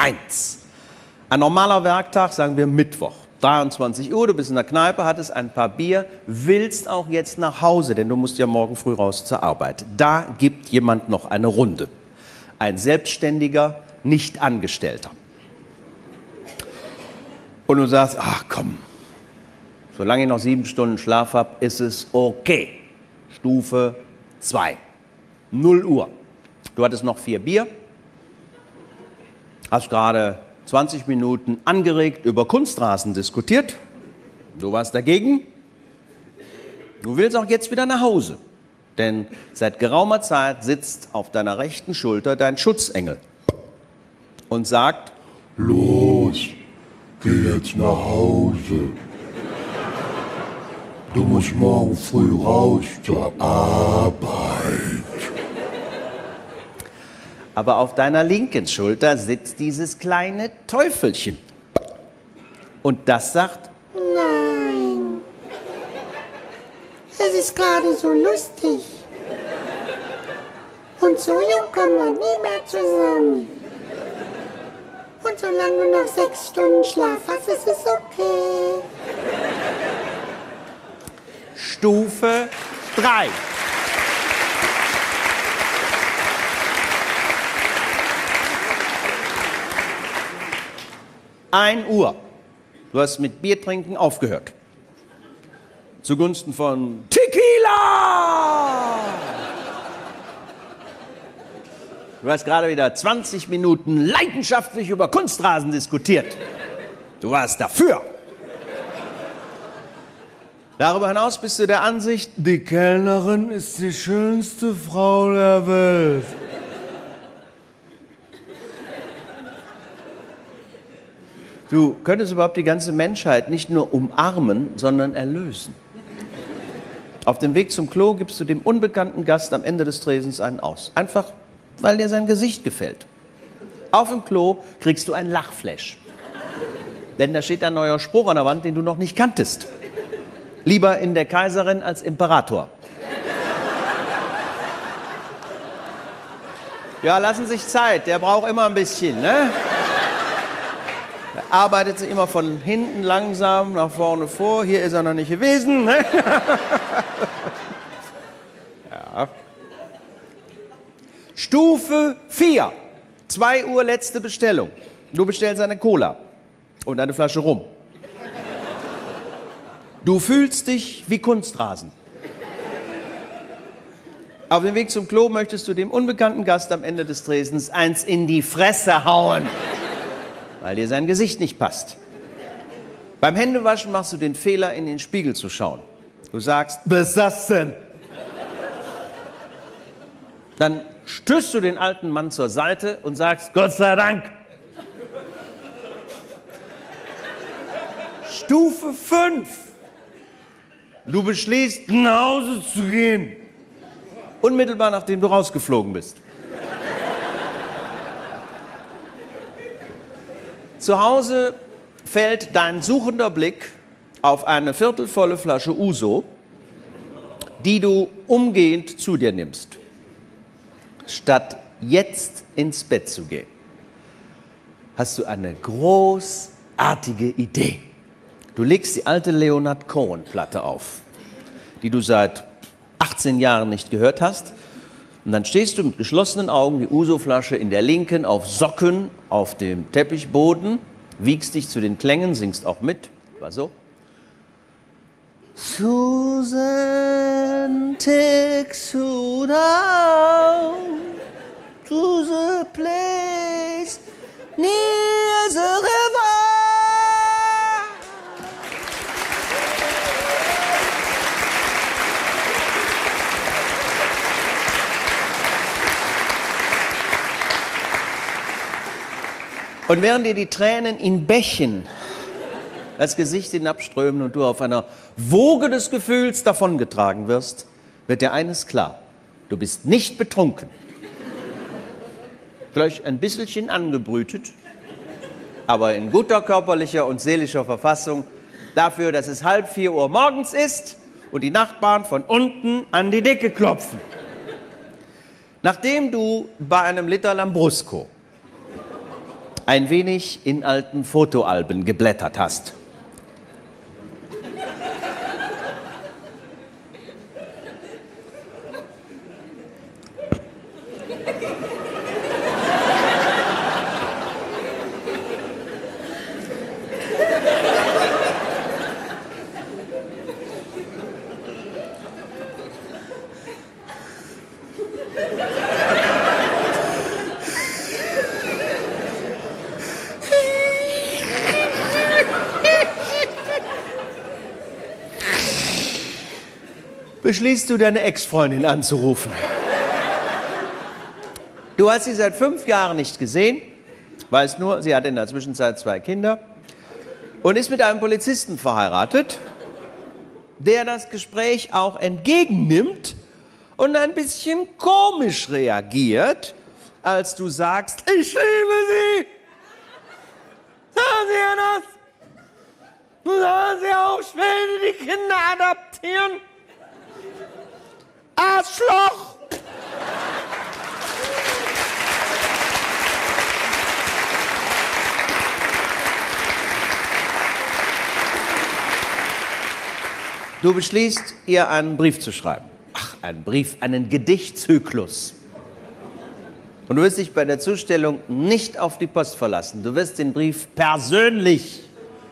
1. Ein normaler Werktag, sagen wir Mittwoch. 23 Uhr, du bist in der Kneipe, hattest ein paar Bier, willst auch jetzt nach Hause, denn du musst ja morgen früh raus zur Arbeit. Da gibt jemand noch eine Runde. Ein Selbstständiger, nicht Angestellter. Und du sagst, ach komm, solange ich noch sieben Stunden Schlaf habe, ist es okay. Stufe 2. 0 Uhr. Du hattest noch vier Bier, hast gerade 20 Minuten angeregt über Kunstrasen diskutiert. Du warst dagegen. Du willst auch jetzt wieder nach Hause. Denn seit geraumer Zeit sitzt auf deiner rechten Schulter dein Schutzengel und sagt, Los, geh jetzt nach Hause. Du musst morgen früh raus zur Arbeit. Aber auf deiner linken Schulter sitzt dieses kleine Teufelchen. Und das sagt, Nein. Es ist gerade so lustig. Und so jung kommen wir nie mehr zusammen. Und solange du noch sechs Stunden Schlaf hast, ist es okay. Stufe 3. Ein Uhr. Du hast mit Biertrinken aufgehört. Zugunsten von Tequila! Du hast gerade wieder 20 Minuten leidenschaftlich über Kunstrasen diskutiert. Du warst dafür. Darüber hinaus bist du der Ansicht, die Kellnerin ist die schönste Frau der Welt. Du könntest überhaupt die ganze Menschheit nicht nur umarmen, sondern erlösen. Auf dem Weg zum Klo gibst du dem unbekannten Gast am Ende des Tresens einen aus. Einfach, weil dir sein Gesicht gefällt. Auf dem Klo kriegst du ein Lachflash. Denn da steht ein neuer Spruch an der Wand, den du noch nicht kanntest. Lieber in der Kaiserin als Imperator. Ja, lassen sich Zeit, der braucht immer ein bisschen, ne? Er arbeitet sich immer von hinten langsam nach vorne vor. Hier ist er noch nicht gewesen. Ne? ja. Stufe 4. 2 Uhr letzte Bestellung. Du bestellst eine Cola und eine Flasche Rum. Du fühlst dich wie Kunstrasen. Auf dem Weg zum Klo möchtest du dem unbekannten Gast am Ende des Tresens eins in die Fresse hauen, weil dir sein Gesicht nicht passt. Beim Händewaschen machst du den Fehler, in den Spiegel zu schauen. Du sagst, besassen. Dann stößt du den alten Mann zur Seite und sagst, Gott sei Dank. Stufe 5. Du beschließt, nach Hause zu gehen. Unmittelbar nachdem du rausgeflogen bist. Zu Hause fällt dein suchender Blick auf eine viertelvolle Flasche Uso, die du umgehend zu dir nimmst. Statt jetzt ins Bett zu gehen, hast du eine großartige Idee. Du legst die alte Leonard Cohen-Platte auf, die du seit 18 Jahren nicht gehört hast. Und dann stehst du mit geschlossenen Augen, die Uso-Flasche in der linken, auf Socken auf dem Teppichboden, wiegst dich zu den Klängen, singst auch mit. War so. Susan takes you down to the place near the river. Und während dir die Tränen in Bächen das Gesicht hinabströmen und du auf einer Woge des Gefühls davongetragen wirst, wird dir eines klar. Du bist nicht betrunken. Vielleicht ein bisschen angebrütet, aber in guter körperlicher und seelischer Verfassung dafür, dass es halb vier Uhr morgens ist und die Nachbarn von unten an die Decke klopfen. Nachdem du bei einem Liter Lambrusco ein wenig in alten Fotoalben geblättert hast. Beschließt du, deine Ex-Freundin anzurufen. Du hast sie seit fünf Jahren nicht gesehen, weißt nur, sie hat in der Zwischenzeit zwei Kinder und ist mit einem Polizisten verheiratet, der das Gespräch auch entgegennimmt und ein bisschen komisch reagiert, als du sagst, ich liebe sie. Sagen Sie ja das? Sagen Sie auch, ich will die Kinder adoptieren? Arschloch! Du beschließt, ihr einen Brief zu schreiben. Ach, einen Brief, einen Gedichtzyklus. Und du wirst dich bei der Zustellung nicht auf die Post verlassen. Du wirst den Brief persönlich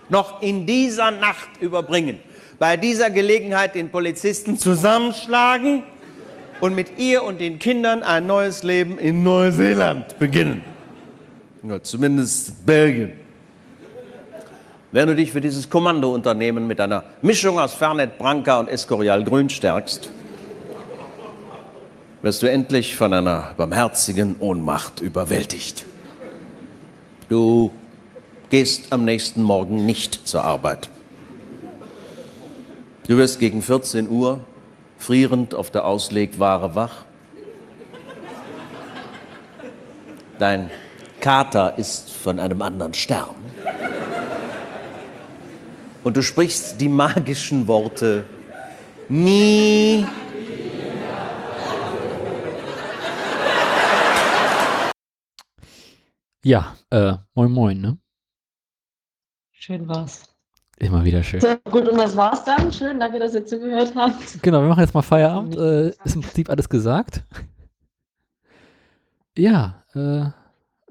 noch in dieser Nacht überbringen. Bei dieser Gelegenheit den Polizisten zusammenschlagen und mit ihr und den Kindern ein neues Leben in Neuseeland beginnen. Ja, zumindest Belgien. Wenn du dich für dieses Kommandounternehmen mit einer Mischung aus Fernet Branca und Escorial Grün stärkst, wirst du endlich von einer barmherzigen Ohnmacht überwältigt. Du gehst am nächsten Morgen nicht zur Arbeit. Du wirst gegen 14 Uhr frierend auf der Auslegware wach. Dein Kater ist von einem anderen Stern. Und du sprichst die magischen Worte nie. Ja, äh, moin moin, ne? Schön war's. Immer wieder schön. So, gut, und das war's dann. Schön, danke, dass ihr zugehört habt. Genau, wir machen jetzt mal Feierabend. Äh, ist im Prinzip alles gesagt. Ja, äh,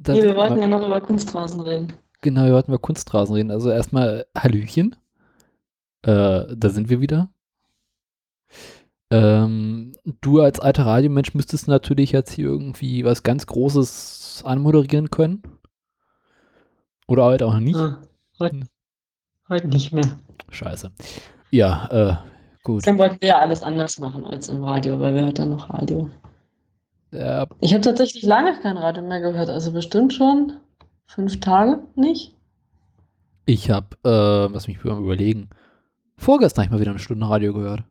Nee, wir wollten ja noch über Kunstrasen reden. Genau, wir wollten über Kunstrasen reden. Also erstmal Hallöchen. Äh, da sind wir wieder. Ähm, du als alter Radiomensch müsstest natürlich jetzt hier irgendwie was ganz Großes anmoderieren können. Oder halt auch nicht. Ah, heute, Hm. Heute nicht mehr. Scheiße. Ja, äh, gut. Dann wollten wir ja alles anders machen als im Radio, weil wir hört dann noch Radio. Äh, Ich habe tatsächlich lange kein Radio mehr gehört, also bestimmt schon fünf Tage nicht. ich habe, äh, lass mich mal überlegen, vorgestern habe ich mal wieder eine Stunde Radio gehört.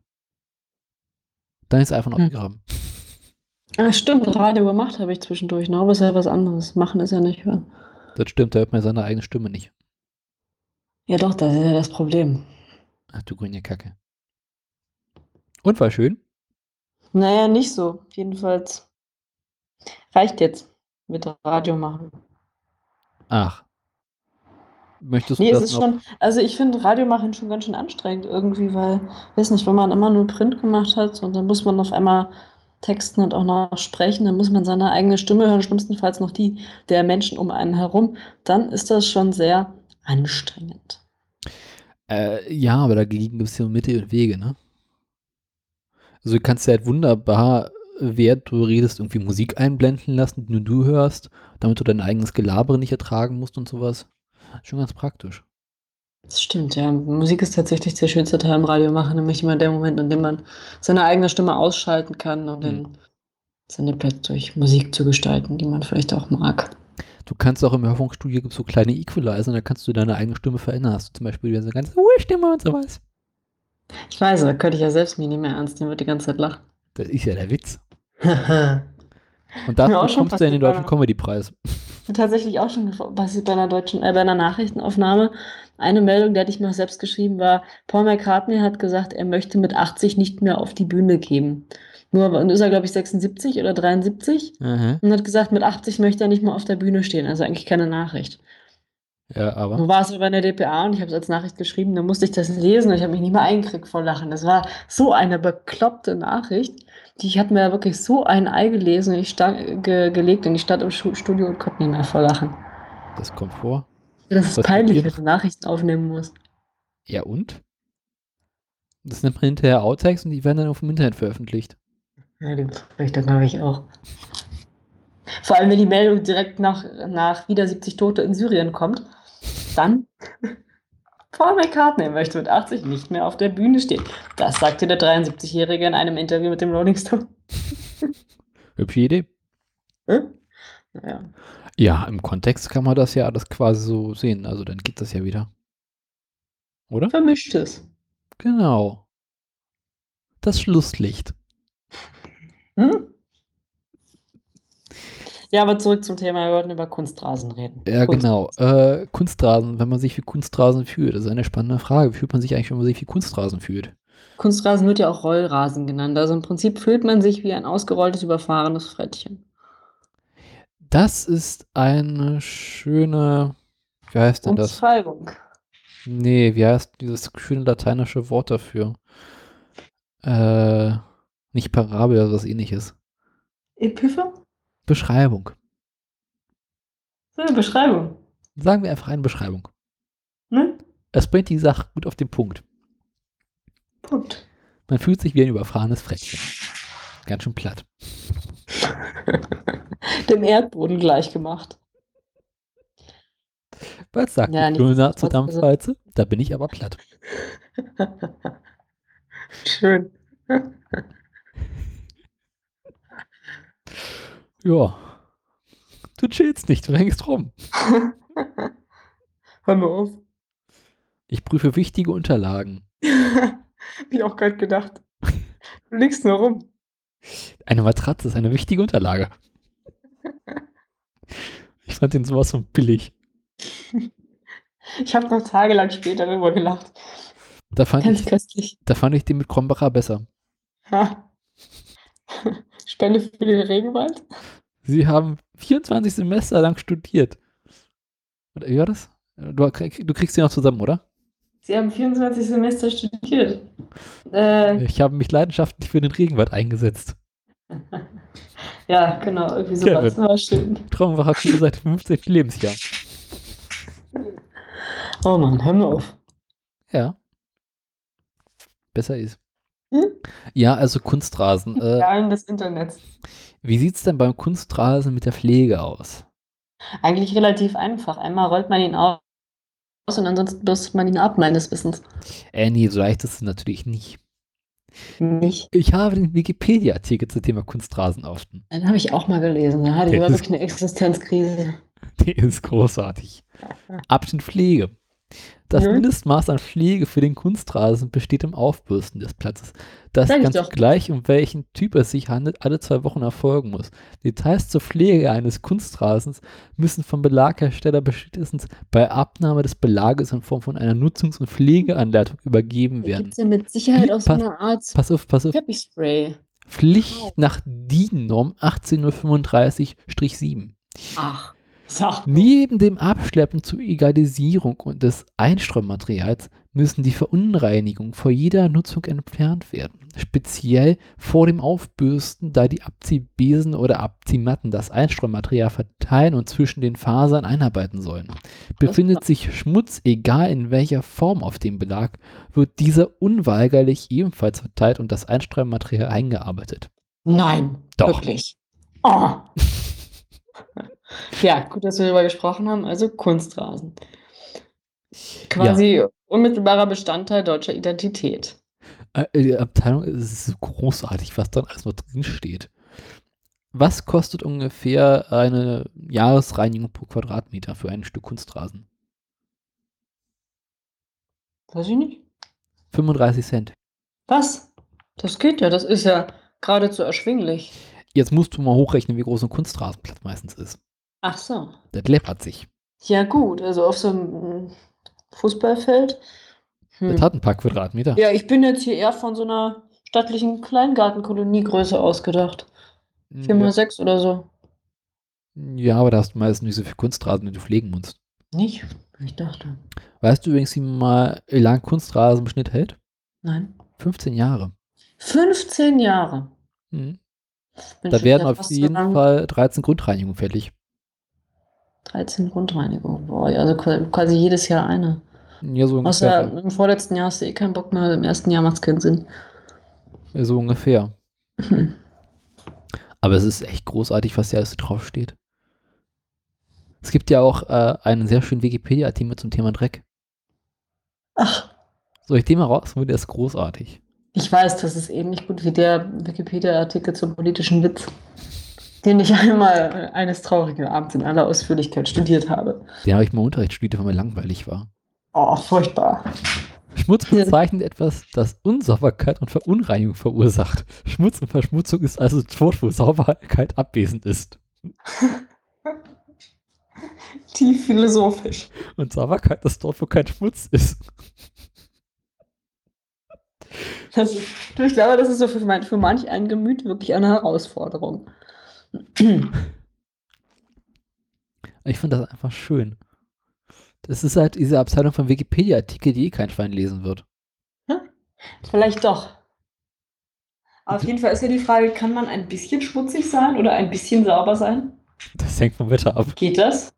Dann ist es einfach noch Hm. abgegraben. Ah, stimmt, Radio gemacht habe ich zwischendurch noch, aber ist ja was anderes. Machen ist ja nicht hören. Das stimmt, da hört man seine eigene Stimme nicht. Ja doch, das ist ja das Problem. Ach du grüne Kacke. Und war schön? Naja, nicht so. Jedenfalls reicht jetzt mit Radio machen. Ach. Möchtest Nee, du es das ist noch? schon, also ich finde Radio machen schon ganz schön anstrengend irgendwie, weil, weiß nicht, wenn man immer nur Print gemacht hat und dann muss man auf einmal texten und auch noch sprechen, dann muss man seine eigene Stimme hören, schlimmstenfalls noch die der Menschen um einen herum, dann ist das schon sehr anstrengend. Äh, ja, aber dagegen gibt es ja Mittel und Wege, ne? Also du kannst ja halt wunderbar, während du redest, irgendwie Musik einblenden lassen, die nur du hörst, damit du dein eigenes Gelabere nicht ertragen musst und sowas. Schon ganz praktisch. Das stimmt, ja. Musik ist tatsächlich der schönste Teil im Radio machen, nämlich immer der Moment, in dem man seine eigene Stimme ausschalten kann und den Sendeplatz durch Musik zu gestalten, die man vielleicht auch mag. Du kannst auch im Hörfunkstudio gibt so kleine Equalizer, da kannst du deine eigene Stimme verändern. Hast du zum Beispiel wieder so eine ganz hohe Stimme und sowas. Ich weiß, da könnte ich ja selbst mich nicht mehr ernst nehmen, würde die ganze Zeit lachen. Das ist ja der Witz. Und dafür Mir bekommst du ja den Deutschen. Comedy-Preis. tatsächlich auch schon passiert bei einer deutschen, äh, bei einer Nachrichtenaufnahme. Eine Meldung, die hatte ich mir auch selbst geschrieben, war, Paul McCartney hat gesagt, er möchte mit 80 nicht mehr auf die Bühne gehen. Nur und ist er, glaube ich, 76 oder 73 Aha. und hat gesagt, mit 80 möchte er nicht mehr auf der Bühne stehen. Also eigentlich keine Nachricht. Ja, aber. Nun war es aber in der DPA und ich habe es als Nachricht geschrieben, dann musste ich das lesen und ich habe mich nicht mehr eingekriegt vor Lachen. Das war so eine bekloppte Nachricht. Die ich hatte mir wirklich so ein Ei gelesen und ich sta ge gelegt und ich stand im Studio und konnte nicht mehr vor Lachen. Das kommt vor. Das ist Was peinlich, wenn du Nachrichten aufnehmen musst. Ja, und? Das nimmt man hinterher Outtakes und die werden dann auf dem Internet veröffentlicht. Ja, die Befürchtung habe ich auch. Vor allem, wenn die Meldung direkt nach, nach wieder 70 Tote in Syrien kommt, dann Paul McCartney möchte mit 80 nicht mehr auf der Bühne stehen. Das sagte der 73-Jährige in einem Interview mit dem Rolling Stone. Hübsche Idee. Hm? Naja. Ja, im Kontext kann man das ja alles quasi so sehen. Also dann geht das ja wieder. Oder? Vermischtes. Genau. Das Schlusslicht. Hm? Ja, aber zurück zum Thema, wir wollten über Kunstrasen reden. Ja, genau. Kunstrasen. Äh, Kunstrasen, wenn man sich wie Kunstrasen fühlt, das ist eine spannende Frage. Wie fühlt man sich eigentlich, wenn man sich wie Kunstrasen fühlt? Kunstrasen wird ja auch Rollrasen genannt. Also im Prinzip fühlt man sich wie ein ausgerolltes, überfahrenes Frettchen. Das ist eine schöne, wie heißt denn das? Umschreibung. Nee, wie heißt dieses schöne lateinische Wort dafür? Äh, nicht Parabel, also was ähnliches. Epipher? Beschreibung. So eine Beschreibung. Sagen wir einfach eine Beschreibung. Ne? Es bringt die Sache gut auf den Punkt. Punkt. Man fühlt sich wie ein überfahrenes Frettchen. Ganz schön platt. Dem Erdboden gleich gemacht. Was sagt Ja, Döner zur trotz- Dampfwalze? Da bin ich aber platt. Schön. Ja. Du chillst nicht, du hängst rum. Hör mir auf. Ich prüfe wichtige Unterlagen. Hab ich auch gerade gedacht. Du liegst nur rum. Eine Matratze ist eine wichtige Unterlage. Ich fand den sowas von billig. Ich habe noch tagelang später darüber gelacht. Da fand, Ganz ich, köstlich. da fand ich den mit Krombacher besser. Ha. Spende für den Regenwald? Sie haben 24 Semester lang studiert. Oder wie war das? Du, krieg- du kriegst die noch zusammen, oder? Sie haben 24 Semester studiert. Äh, Ich habe mich leidenschaftlich für den Regenwald eingesetzt. ja, genau, irgendwie sowas. Kevin. War schön. Krombacher Schule seit dem 15. Lebensjahr. Oh Mann, hör mir auf. Ja. Besser ist. Hm? Ja, also Kunstrasen. Äh, Zahlen des Internets. wie sieht es denn beim Kunstrasen mit der Pflege aus? Eigentlich relativ einfach. Einmal rollt man ihn aus und ansonsten bürstet man ihn ab, meines Wissens. Äh, nee, so leicht ist es natürlich nicht. Nicht. Ich habe den Wikipedia-Artikel zum Thema Kunstrasen offen. Den habe ich auch mal gelesen. Da hatte ich wirklich eine Existenzkrise. Der ist großartig. Abschnitt Pflege. Das Mhm. Mindestmaß an Pflege für den Kunstrasen besteht im Aufbürsten des Platzes. Das Sag ganz gleich, um welchen Typ es sich handelt, alle zwei Wochen erfolgen muss. Details zur Pflege eines Kunstrasens müssen vom Belaghersteller spätestens bei Abnahme des Belages in Form von einer Nutzungs- und Pflegeanleitung übergeben werden. gibt ja mit Sicherheit auch so eine Art Pass auf, pass auf. Teppichspray. Pflicht nach DIN-Norm 1835-7. Ach. Neben dem Abschleppen zur Egalisierung und des Einströmmaterials müssen die Verunreinigungen vor jeder Nutzung entfernt werden. Speziell vor dem Aufbürsten, da die Abziehbesen oder Abziehmatten das Einströmmaterial verteilen und zwischen den Fasern einarbeiten sollen. Befindet sich Schmutz, egal in welcher Form auf dem Belag, wird dieser unweigerlich ebenfalls verteilt und das Einströmmaterial eingearbeitet. Nein, Doch. wirklich. Oh. ja, gut, dass wir darüber gesprochen haben. Also Kunstrasen. Quasi unmittelbarer Bestandteil deutscher Identität. Äh, Die Abteilung ist so großartig, was dann alles noch drin steht. Was kostet ungefähr eine Jahresreinigung pro Quadratmeter für ein Stück Kunstrasen? Weiß ich nicht. 35 Cent. Was? Das geht ja, das ist ja geradezu erschwinglich. Jetzt musst du mal hochrechnen, wie groß ein Kunstrasenplatz meistens ist. Ach so. Das läppert sich. Ja, gut. Also auf so einem Fußballfeld. Hm. Das hat ein paar Quadratmeter. Ja, ich bin jetzt hier eher von so einer stattlichen Kleingartenkoloniegröße ausgedacht. 4 mal Ja, 6 oder so. ja, aber da hast du meistens nicht so viel Kunstrasen, den du pflegen musst. Nicht? Ich dachte. Weißt du übrigens, wie mal lang Kunstrasen im Schnitt hält? Nein. 15 Jahre. 15 Jahre. Mhm. Da werden auf so jeden Fall 13 Grundreinigungen fällig. 13 Grundreinigung. Boah, also qua- quasi jedes Jahr eine. Ja, so Außer ungefähr. im vorletzten Jahr hast du eh keinen Bock mehr, im ersten Jahr macht es keinen Sinn. Ja, so ungefähr. Hm. Aber es ist echt großartig, was da alles draufsteht. Es gibt ja auch äh, einen sehr schönen Wikipedia-Artikel zum Thema Dreck. Ach, Soll ich den mal rausholen? Der ist großartig. ich weiß, das ist ähnlich gut wie der Wikipedia-Artikel zum politischen Witz, den ich einmal eines traurigen Abends in aller Ausführlichkeit studiert habe. Den habe ich mal Unterricht studiert, weil mir langweilig war. Oh, furchtbar. Schmutz bezeichnet etwas, das Unsauberkeit und Verunreinigung verursacht. Schmutz und Verschmutzung ist also dort, wo Sauberkeit abwesend ist. Tief philosophisch. Und Sauberkeit ist dort, wo kein Schmutz ist. Das ich glaube, das ist so für, mein, für manch ein Gemüt wirklich eine Herausforderung. Ich finde das einfach schön. Das ist halt diese Abteilung von Wikipedia-Artikel, die eh kein Schwein lesen wird. Vielleicht doch. Auf jeden Fall ist ja die Frage, kann man ein bisschen schmutzig sein oder ein bisschen sauber sein? Das hängt vom Wetter ab. Geht das?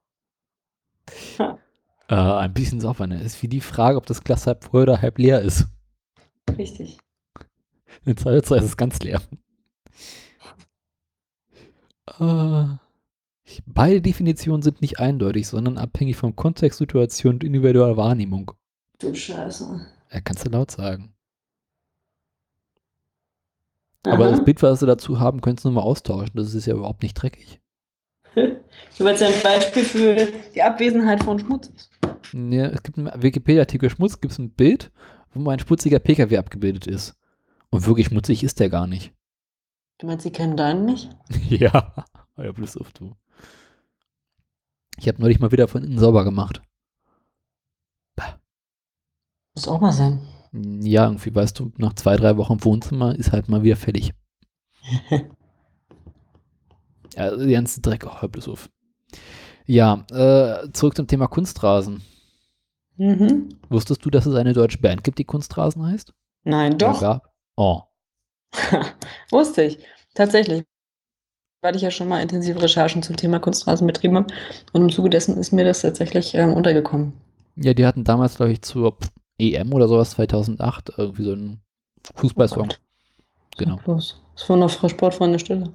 Äh, ein bisschen sauber, ne? Ist wie die Frage, ob das Glas halb voll oder halb leer ist. Richtig. In Zweifelsfall ist es ganz leer. Äh, beide Definitionen sind nicht eindeutig, sondern abhängig vom Kontext, Situation und individueller Wahrnehmung. Du Scheiße. Ja, kannst du laut sagen. Aber das Aha. Bild, was du dazu haben, könntest du nochmal austauschen. Das ist ja überhaupt nicht dreckig. Du willst ja ein Beispiel für die Abwesenheit von Schmutz. Ja, es gibt einen Wikipedia-Artikel Schmutz, gibt es ein Bild, wo mal ein schmutziger PKW abgebildet ist. Und wirklich schmutzig ist der gar nicht. Du meinst, sie kennen deinen nicht? ja, ja, bloß auf du. Ich habe neulich mal wieder von innen sauber gemacht. Muss auch mal sein. Ja, irgendwie, weißt du, nach zwei, drei Wochen im Wohnzimmer ist halt mal wieder fertig. ja, also der ganze Dreck, oh, hör bloß auf. Ja, äh, zurück zum Thema Kunstrasen. Mhm. Wusstest du, dass es eine deutsche Band gibt, die Kunstrasen heißt? Nein, doch. gab? Oh, Wusste ich. Tatsächlich. Weil ich ja schon mal intensive Recherchen zum Thema Kunstrasen betrieben habe. Und im Zuge dessen ist mir das tatsächlich ähm, untergekommen. ja, die hatten damals, glaube ich, zur EM oder sowas 2008 irgendwie so einen Fußballsong. Oh. Genau. Bloß. Das war noch Sportfreunde Stille.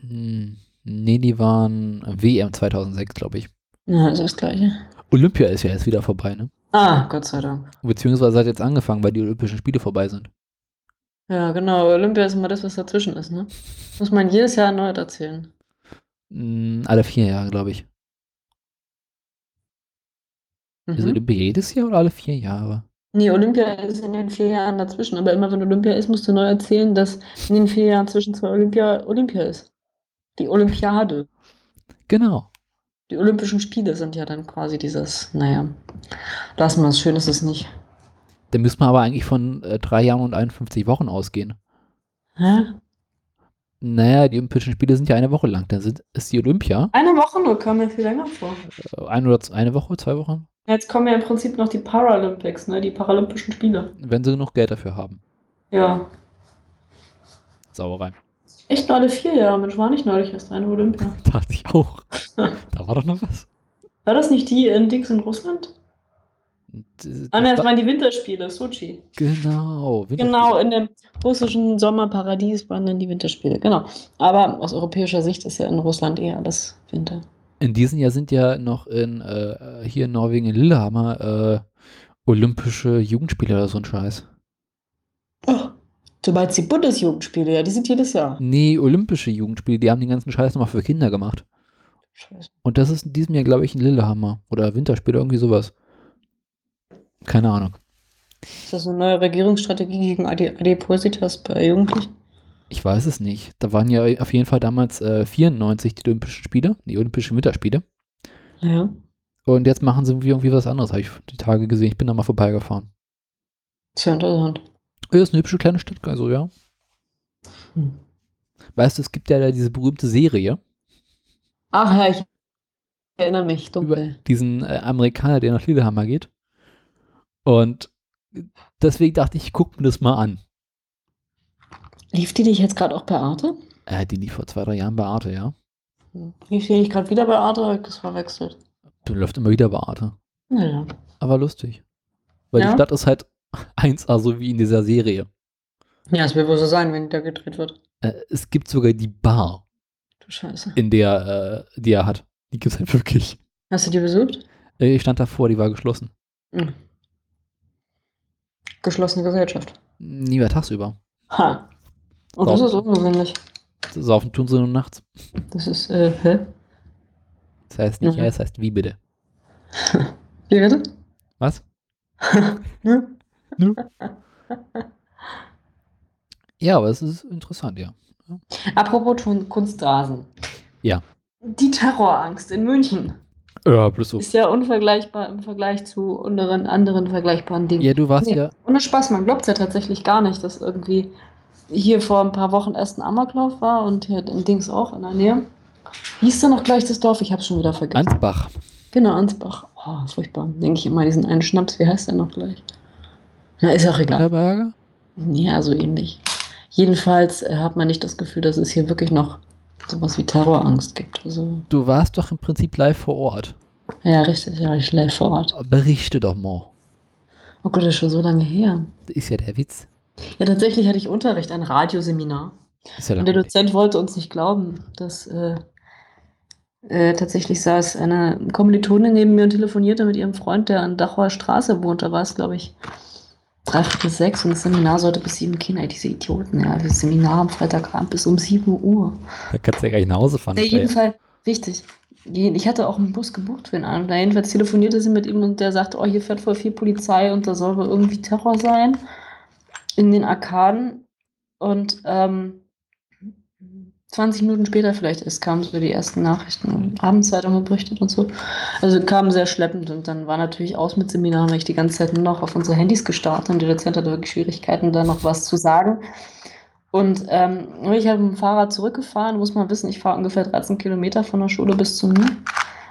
Hm, nee, die waren WM 2006, glaube ich. Ja, das ist das Gleiche. Olympia ist ja jetzt wieder vorbei, ne? Ah, Gott sei Dank. Beziehungsweise hat jetzt angefangen, weil die Olympischen Spiele vorbei sind. Ja, genau. Olympia ist immer das, was dazwischen ist, ne? Muss man jedes Jahr erneut erzählen. Hm, alle vier Jahre, glaube ich. Ist Mhm. Olympia jedes Jahr oder alle vier Jahre? Nee, Olympia ist in den vier Jahren dazwischen. Aber immer wenn Olympia ist, musst du neu erzählen, dass in den vier Jahren zwischen zwei Olympia Olympia ist. Die Olympiade. Genau. Die Olympischen Spiele sind ja dann quasi dieses, naja, lassen wir es, schön ist es nicht. Da müssen wir aber eigentlich von äh, drei Jahren und 51 Wochen ausgehen. Hä? Naja, die Olympischen Spiele sind ja eine Woche lang. Dann sind, ist die Olympia Eine Woche nur, kam mir viel länger vor. äh, ein oder eine Woche, zwei Wochen, Jetzt kommen ja im Prinzip noch die Paralympics, ne? Die Paralympischen Spiele. wenn sie genug Geld dafür haben. Ja. Sauerei. Echt alle vier Jahre, Mensch, war nicht neulich erst eine Olympia. Dachte ich auch. da war doch noch was. War das nicht die in Dings in Russland? D- Ah, ne, das da- waren die Winterspiele, Sochi. Genau. Genau, in dem russischen Sommerparadies waren dann die Winterspiele, genau. Aber aus europäischer Sicht ist ja in Russland eher alles Winter. In diesem Jahr sind ja noch in, äh, hier in Norwegen, in Lillehammer, äh, Olympische Jugendspiele oder so ein Scheiß. Oh, du meinst die Bundesjugendspiele, ja, die sind jedes Jahr. Nee, Olympische Jugendspiele, die haben den ganzen Scheiß nochmal für Kinder gemacht. Scheiße. Und das ist in diesem Jahr, glaube ich, in Lillehammer. Oder Winterspiele, irgendwie sowas. Keine Ahnung. Ist das eine neue Regierungsstrategie gegen Adi- Adipositas bei Jugendlichen? Ich weiß es nicht. Da waren ja auf jeden Fall damals äh, 94 die Olympischen Spiele, die Olympischen Winterspiele. Ja. Und jetzt machen sie irgendwie was anderes, habe ich die Tage gesehen. Ich bin da mal vorbeigefahren. Sehr interessant. Ja, ist eine hübsche kleine Stadt, also ja. Hm. Weißt du, es gibt ja da diese berühmte Serie Ach ja, ich erinnere mich, über dunkel. diesen äh, Amerikaner, der nach Lillehammer geht. Und deswegen dachte ich, ich gucke mir das mal an. Lief die dich jetzt gerade auch bei Arte? Äh, die lief vor zwei, drei Jahren bei Arte, ja. Hm. Lief die nicht gerade wieder bei Arte? Hab ich das verwechselt? Du läuft immer wieder bei Arte. Naja. Aber lustig. Weil die Ja? Stadt ist halt 1A, so wie in dieser Serie. Ja, es wird wohl so sein, wenn die da gedreht wird. Äh, es gibt sogar die Bar, Du Scheiße. in der, äh, die er hat. Die gibt es halt wirklich. Hast du die besucht? Äh, ich stand davor, die war geschlossen. Hm. Geschlossene Gesellschaft. Nie mehr tagsüber. Ha. Und das Saufen. ist ungewöhnlich. Saufen tun sie nur nachts. Das ist, äh, hä? Das heißt nicht, Mhm. ja, das heißt wie bitte. Wie bitte? Was? Hm? Ja, aber es ist interessant, ja. Apropos Kunstrasen. Ja. Die Terrorangst in München Ja, bloß so. ist ja unvergleichbar im Vergleich zu anderen, anderen vergleichbaren Dingen. Ja, du warst Nee. ja, Ohne Spaß, man glaubt es ja tatsächlich gar nicht, dass irgendwie hier vor ein paar Wochen erst ein Amoklauf war und hier in Dings auch in der Nähe. Wie hieß denn noch gleich das Dorf? Ich habe schon wieder vergessen. Ansbach. genau, Ansbach. Oh, furchtbar. Denke ich immer diesen einen Schnaps. Wie heißt der noch gleich? Na, ist auch egal. Herberge? Ja, so ähnlich. Jedenfalls äh, hat man nicht das Gefühl, dass es hier wirklich noch sowas wie Terrorangst gibt. Also, Du warst doch im Prinzip live vor Ort. ja, richtig, ja, ich live vor Ort. Berichte doch mal. Oh Gott, das ist schon so lange her. Ist ja der Witz. Ja, tatsächlich hatte ich Unterricht, ein Radioseminar. Ja Und der. Dozent wollte uns nicht glauben, dass äh, äh, tatsächlich saß eine Kommilitonin neben mir und telefonierte mit ihrem Freund, der an Dachauer Straße wohnt. Da war es, glaube ich, dreiviertel sechs und das Seminar sollte bis sieben Kinder, diese Idioten, ja, das Seminar am Freitagabend bis um sieben Uhr. Da kannst du ja gleich nach Hause fahren. Ja, jedenfalls, richtig. Ich hatte auch einen Bus gebucht für ihn an. Da jedenfalls telefonierte sie mit ihm und der sagte, oh, hier fährt voll viel Polizei und da soll wohl irgendwie Terror sein in den Arkaden. Und ähm, 20 Minuten später vielleicht erst kamen so die ersten Nachrichten, Abendzeitungen berichtet und so. Also kam sehr schleppend und dann war natürlich aus mit Seminar, haben wir die ganze Zeit nur noch auf unsere Handys gestartet und der Dozent hatte wirklich Schwierigkeiten, da noch was zu sagen. Und ähm, ich habe mit dem Fahrrad zurückgefahren, muss man wissen, ich fahre ungefähr 13 Kilometer von der Schule bis zu mir.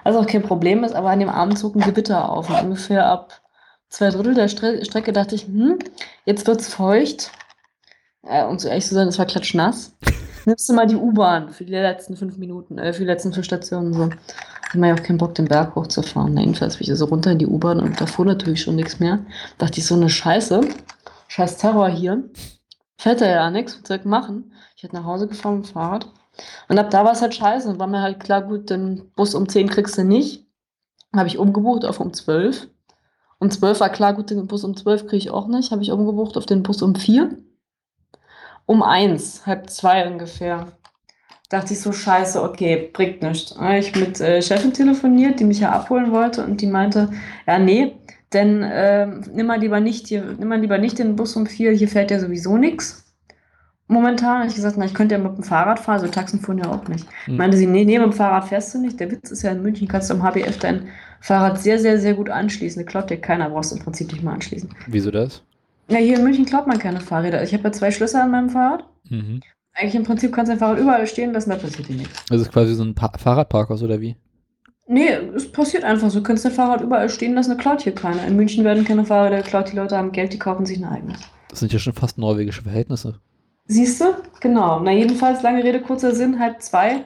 Also auch kein Problem ist, aber an dem Abend zog ein Gewitter auf. Und ungefähr ab zwei Drittel der Stre Strecke dachte ich, hm, jetzt wird's feucht. Äh, um so ehrlich zu sein, es war klatschnass. Nimmst du mal die U-Bahn für die letzten fünf Minuten, äh, für die letzten fünf Stationen. So. Hat man ja auch keinen Bock, den Berg hochzufahren. Na, jedenfalls bin ich so runter in die U-Bahn und da fuhr natürlich schon nichts mehr. Dachte ich, so eine Scheiße. Scheiß Terror hier. Fährt er ja nichts, was soll ich machen? Ich hätte nach Hause gefahren mit dem Fahrrad. Und ab da war es halt scheiße. Und war mir halt klar, gut, den Bus um 10 kriegst du nicht. Habe ich umgebucht auf um 12. Um 12 war klar, gut, den Bus um 12 kriege ich auch nicht. Habe ich umgebucht auf den Bus um 4. Um 1, halb 2 ungefähr. Dachte ich so, scheiße, okay, bringt nichts. Dann habe ich mit äh, Chefin telefoniert, die mich ja abholen wollte und die meinte, ja, nee, denn ähm, nimm mal lieber nicht hier, nimm mal lieber nicht den Bus um 4, hier fährt ja sowieso nichts. Momentan habe ich gesagt, na, ich könnte ja mit dem Fahrrad fahren, so Taxen fuhren ja auch nicht. Hm. Meinte sie, nee, nee, mit dem Fahrrad fährst du nicht. Der Witz ist ja in München, kannst du am HBF dein Fahrrad sehr, sehr, sehr gut anschließen. Da klaut dir keiner, brauchst du im Prinzip nicht mal anschließen. Wieso das? Ja, hier in München klaut man keine Fahrräder. Ich habe ja zwei Schlösser an meinem Fahrrad. Mhm. Eigentlich im Prinzip kannst du dein Fahrrad überall stehen lassen, da passiert dir nichts. Das ist quasi so ein pa Fahrradparkhaus oder wie? Nee, es passiert einfach so. Du kannst dein Fahrrad überall stehen lassen, da klaut hier keiner. In München werden keine Fahrräder geklaut, die Leute haben Geld, die kaufen sich ein eigenes. Das sind ja schon fast norwegische Verhältnisse. Siehst du? Genau. Na, jedenfalls, lange Rede, kurzer Sinn, halb zwei,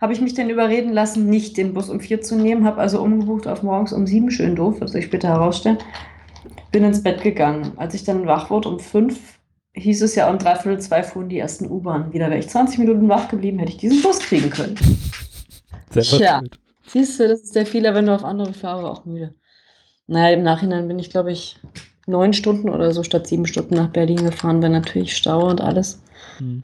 habe ich mich dann überreden lassen, nicht den Bus um vier zu nehmen, habe also umgebucht auf morgens um sieben, schön doof, wird sich später herausstellen. Bin ins Bett gegangen. Als ich dann wach wurde um fünf, hieß es ja um dreiviertel zwei fuhren die ersten U-Bahnen wieder. Wäre ich 20 Minuten wach geblieben, hätte ich diesen Bus kriegen können. Selber Tja. Siehst du, das ist der Fehler, wenn du auf andere Fahrer auch müde. Naja, im Nachhinein bin ich, glaube ich, neun Stunden oder so statt sieben Stunden nach Berlin gefahren, weil natürlich Stau und alles. Hm.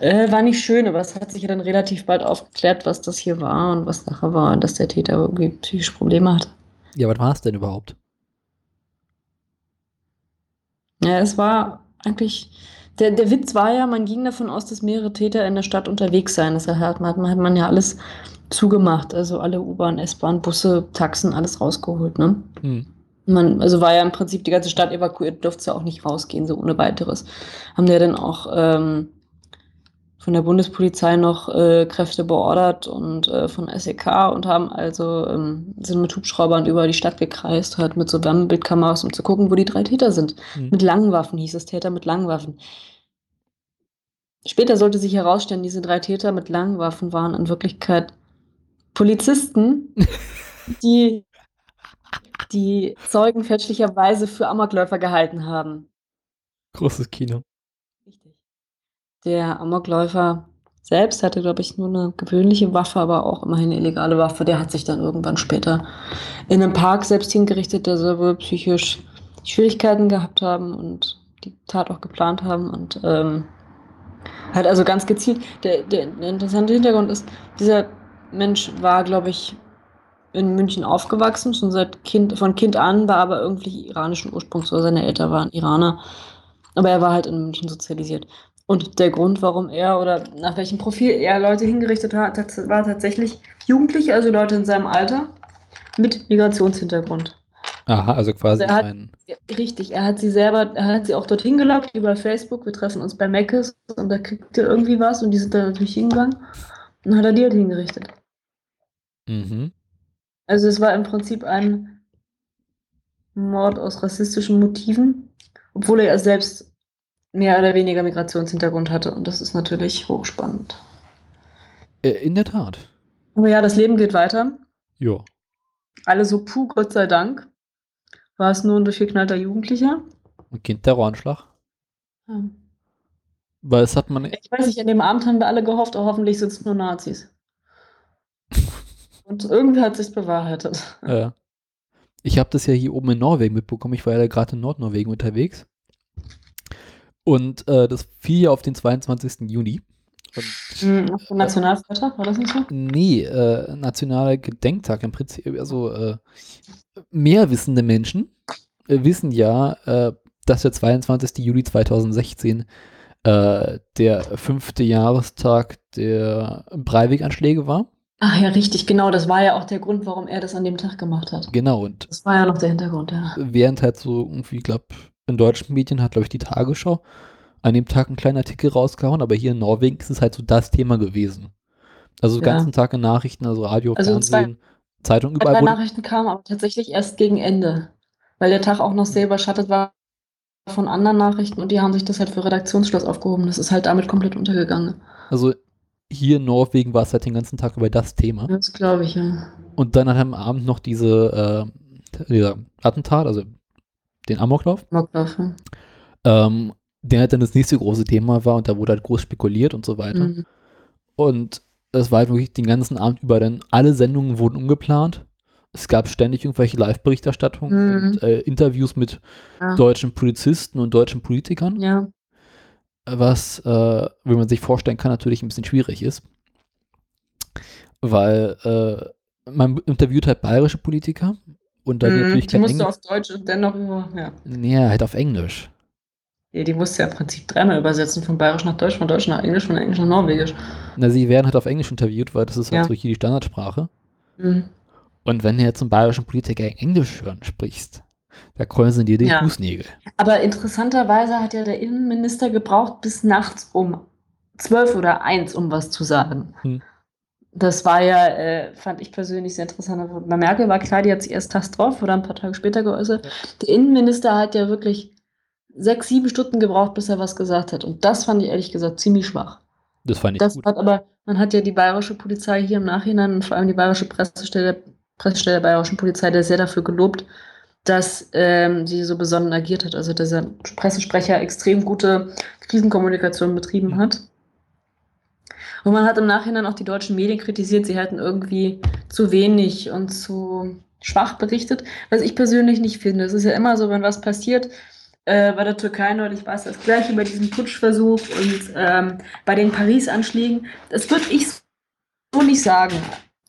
Äh, war nicht schön, aber es hat sich ja dann relativ bald aufgeklärt, was das hier war und was nachher war und dass der Täter irgendwie psychische Probleme hat. Ja, was war es denn überhaupt? Ja, es war eigentlich Der, der Witz war ja, man ging davon aus, dass mehrere Täter in der Stadt unterwegs seien. Das hat man, hat man ja alles zugemacht. Also alle U-Bahn, S-Bahn, Busse, Taxen, alles rausgeholt. Ne? Hm. Man, also war ja im Prinzip die ganze Stadt evakuiert, durfte ja auch nicht rausgehen, so ohne weiteres. Haben ja dann auch ähm, von der Bundespolizei noch äh, Kräfte beordert und äh, von SEK und haben also ähm, sind mit Hubschraubern über die Stadt gekreist, halt mit so Wärmebildkameras, um zu gucken, wo die drei Täter sind. Mhm. Mit langen Waffen hieß es Täter mit langen Waffen. Später sollte sich herausstellen, diese drei Täter mit langen Waffen waren in Wirklichkeit Polizisten, die die Zeugen fälschlicherweise für Amokläufer gehalten haben. Großes Kino. Der Amokläufer selbst hatte, glaube ich, nur eine gewöhnliche Waffe, aber auch immerhin eine illegale Waffe. Der hat sich dann irgendwann später in einem Park selbst hingerichtet, der soll wohl psychisch Schwierigkeiten gehabt haben und die Tat auch geplant haben und ähm, hat also ganz gezielt. Der, der, der interessante Hintergrund ist, dieser Mensch war, glaube ich, in München aufgewachsen, schon seit Kind, von Kind an, war aber irgendwie iranischen Ursprungs, oder seine Eltern waren Iraner. Aber er war halt in München sozialisiert. Und der Grund, warum er oder nach welchem Profil er Leute hingerichtet hat, war tatsächlich Jugendliche, also Leute in seinem Alter, mit Migrationshintergrund. Aha, also quasi Also er hat-. Ja, richtig, er hat sie selber, er hat sie auch dorthin gelockt über Facebook. Wir treffen uns bei Meckes und da kriegt ihr irgendwie was und die sind da natürlich hingegangen. Und dann hat er die halt hingerichtet. Mhm. Also es war im Prinzip ein Mord aus rassistischen Motiven, obwohl er selbst mehr oder weniger Migrationshintergrund hatte. Und das ist natürlich hochspannend. Äh, in der Tat. Aber ja, das Leben geht weiter. Ja. Alle so, puh, Gott sei Dank. War es nur ein durchgeknallter Jugendlicher? Ein Kind-Terroranschlag. Ja. Weil es hat man. Ich weiß nicht, an dem Abend haben wir alle gehofft, oh, hoffentlich sind es nur Nazis. Und irgendwie hat sich bewahrheitet. Äh, ich habe das ja hier oben in Norwegen mitbekommen. Ich war ja gerade in Nordnorwegen unterwegs. Und äh, das fiel ja auf den 22. Juni. Und Mhm, auf dem Nationalfeiertag, war das nicht so? Nee, äh, nationaler Gedenktag im Prinzip. Also äh, mehr wissende Menschen äh, wissen ja, äh, dass der 22. Juli 2016 äh, der fünfte Jahrestag der Breivik-Anschläge war. Ach ja, richtig, genau. Das war ja auch der Grund, warum er das an dem Tag gemacht hat. Genau, und Das war ja noch der Hintergrund, ja. während halt so irgendwie, ich glaube, in deutschen Medien hat, glaube ich, die Tagesschau an dem Tag einen kleinen Artikel rausgehauen, aber hier in Norwegen ist es halt so das Thema gewesen. Also den Ja. ganzen Tag in Nachrichten, also Radio, Also zwei- Fernsehen, Zeitung, Zwei überall wurde, Nachrichten kamen aber tatsächlich erst gegen Ende, weil der Tag auch noch sehr überschattet war von anderen Nachrichten und die haben sich das halt für Redaktionsschluss aufgehoben. Das ist halt damit komplett untergegangen. also hier in Norwegen war es halt den ganzen Tag über das Thema. Das glaube ich, ja. Und dann am Abend noch diese, äh, dieser Attentat, also den Amoklauf, Moklauf, ja. ähm, der halt dann das nächste große Thema war und da wurde halt groß spekuliert und so weiter. Mhm. Und es war halt wirklich den ganzen Abend über dann, alle Sendungen wurden umgeplant. Es gab ständig irgendwelche Live-Berichterstattungen Mhm. und äh, Interviews mit Ja. deutschen Polizisten und deutschen Politikern, ja. was, äh, wie man sich vorstellen kann, natürlich ein bisschen schwierig ist. Weil äh, man interviewt halt bayerische Politiker und dann Mhm. natürlich Die musste Englisch. auf Deutsch und dennoch über, ja. Nee, halt auf Englisch. ja. Die musste ja im Prinzip dreimal übersetzen, von Bayerisch nach Deutsch, von Deutsch nach Englisch, von Englisch nach Norwegisch. Na, sie werden halt auf Englisch interviewt, weil das ist halt Ja. so hier die Standardsprache. Mhm. Und wenn du jetzt zum bayerischen Politiker Englisch hören sprichst, da kräuseln dir die Ja. Fußnägel. Aber interessanterweise hat ja der Innenminister gebraucht bis nachts um zwölf oder eins, um was zu sagen. Hm. Das war ja, äh, fand ich persönlich sehr interessant. Bei Merkel war klar, die hat sich erst Tag drauf oder ein paar Tage später geäußert. Der Innenminister hat ja wirklich sechs, sieben Stunden gebraucht, bis er was gesagt hat. Und das fand ich ehrlich gesagt ziemlich schwach. Das fand ich Das gut. hat aber, man hat ja die bayerische Polizei hier im Nachhinein und vor allem die bayerische Pressestelle, Pressestelle der bayerischen Polizei, der sehr dafür gelobt, dass ähm, sie so besonnen agiert hat. Also dieser Pressesprecher extrem gute Krisenkommunikation betrieben hat. Und man hat im Nachhinein auch die deutschen Medien kritisiert, sie hätten irgendwie zu wenig und zu schwach berichtet, was ich persönlich nicht finde. Es ist ja immer so, wenn was passiert, äh, bei der Türkei neulich war es das gleiche bei diesem Putschversuch und ähm, bei den Paris-Anschlägen. Das würde ich so nicht sagen.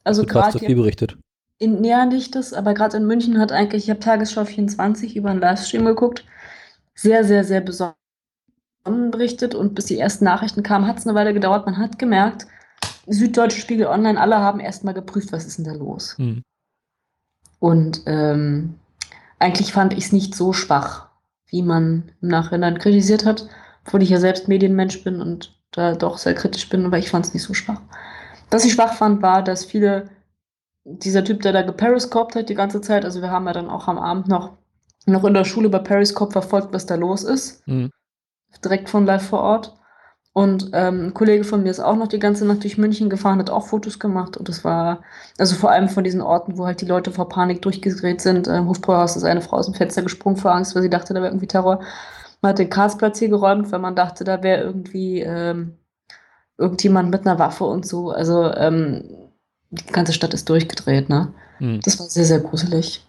Also gerade zu viel berichtet. in näher nicht das, aber gerade in München hat eigentlich, ich habe Tagesschau 24 über einen Livestream geguckt, sehr, sehr, sehr besonnen berichtet und bis die ersten Nachrichten kamen, hat es eine Weile gedauert. Man hat gemerkt, Süddeutsche Spiegel Online, alle haben erstmal geprüft, was ist denn da los. Hm. Und ähm, eigentlich fand ich es nicht so schwach, wie man im Nachhinein kritisiert hat, obwohl ich ja selbst Medienmensch bin und da doch sehr kritisch bin, aber ich fand es nicht so schwach. Was ich schwach fand, war, dass viele, dieser Typ, der da geperiscopt hat die ganze Zeit, also wir haben ja dann auch am Abend noch, noch in der Schule über Periscope verfolgt, was da los ist, Hm. Direkt von live vor Ort. Und ähm, ein Kollege von mir ist auch noch die ganze Nacht durch München gefahren, hat auch Fotos gemacht. Und das war, also vor allem von diesen Orten, wo halt die Leute vor Panik durchgedreht sind. Ähm, Hofbräuhaus ist eine Frau aus dem Fenster gesprungen vor Angst, weil sie dachte, da wäre irgendwie Terror. Man hat den Karlsplatz hier geräumt, weil man dachte, da wäre irgendwie ähm, irgendjemand mit einer Waffe und so. Also ähm, die ganze Stadt ist durchgedreht, ne? Hm. Das war sehr, sehr gruselig.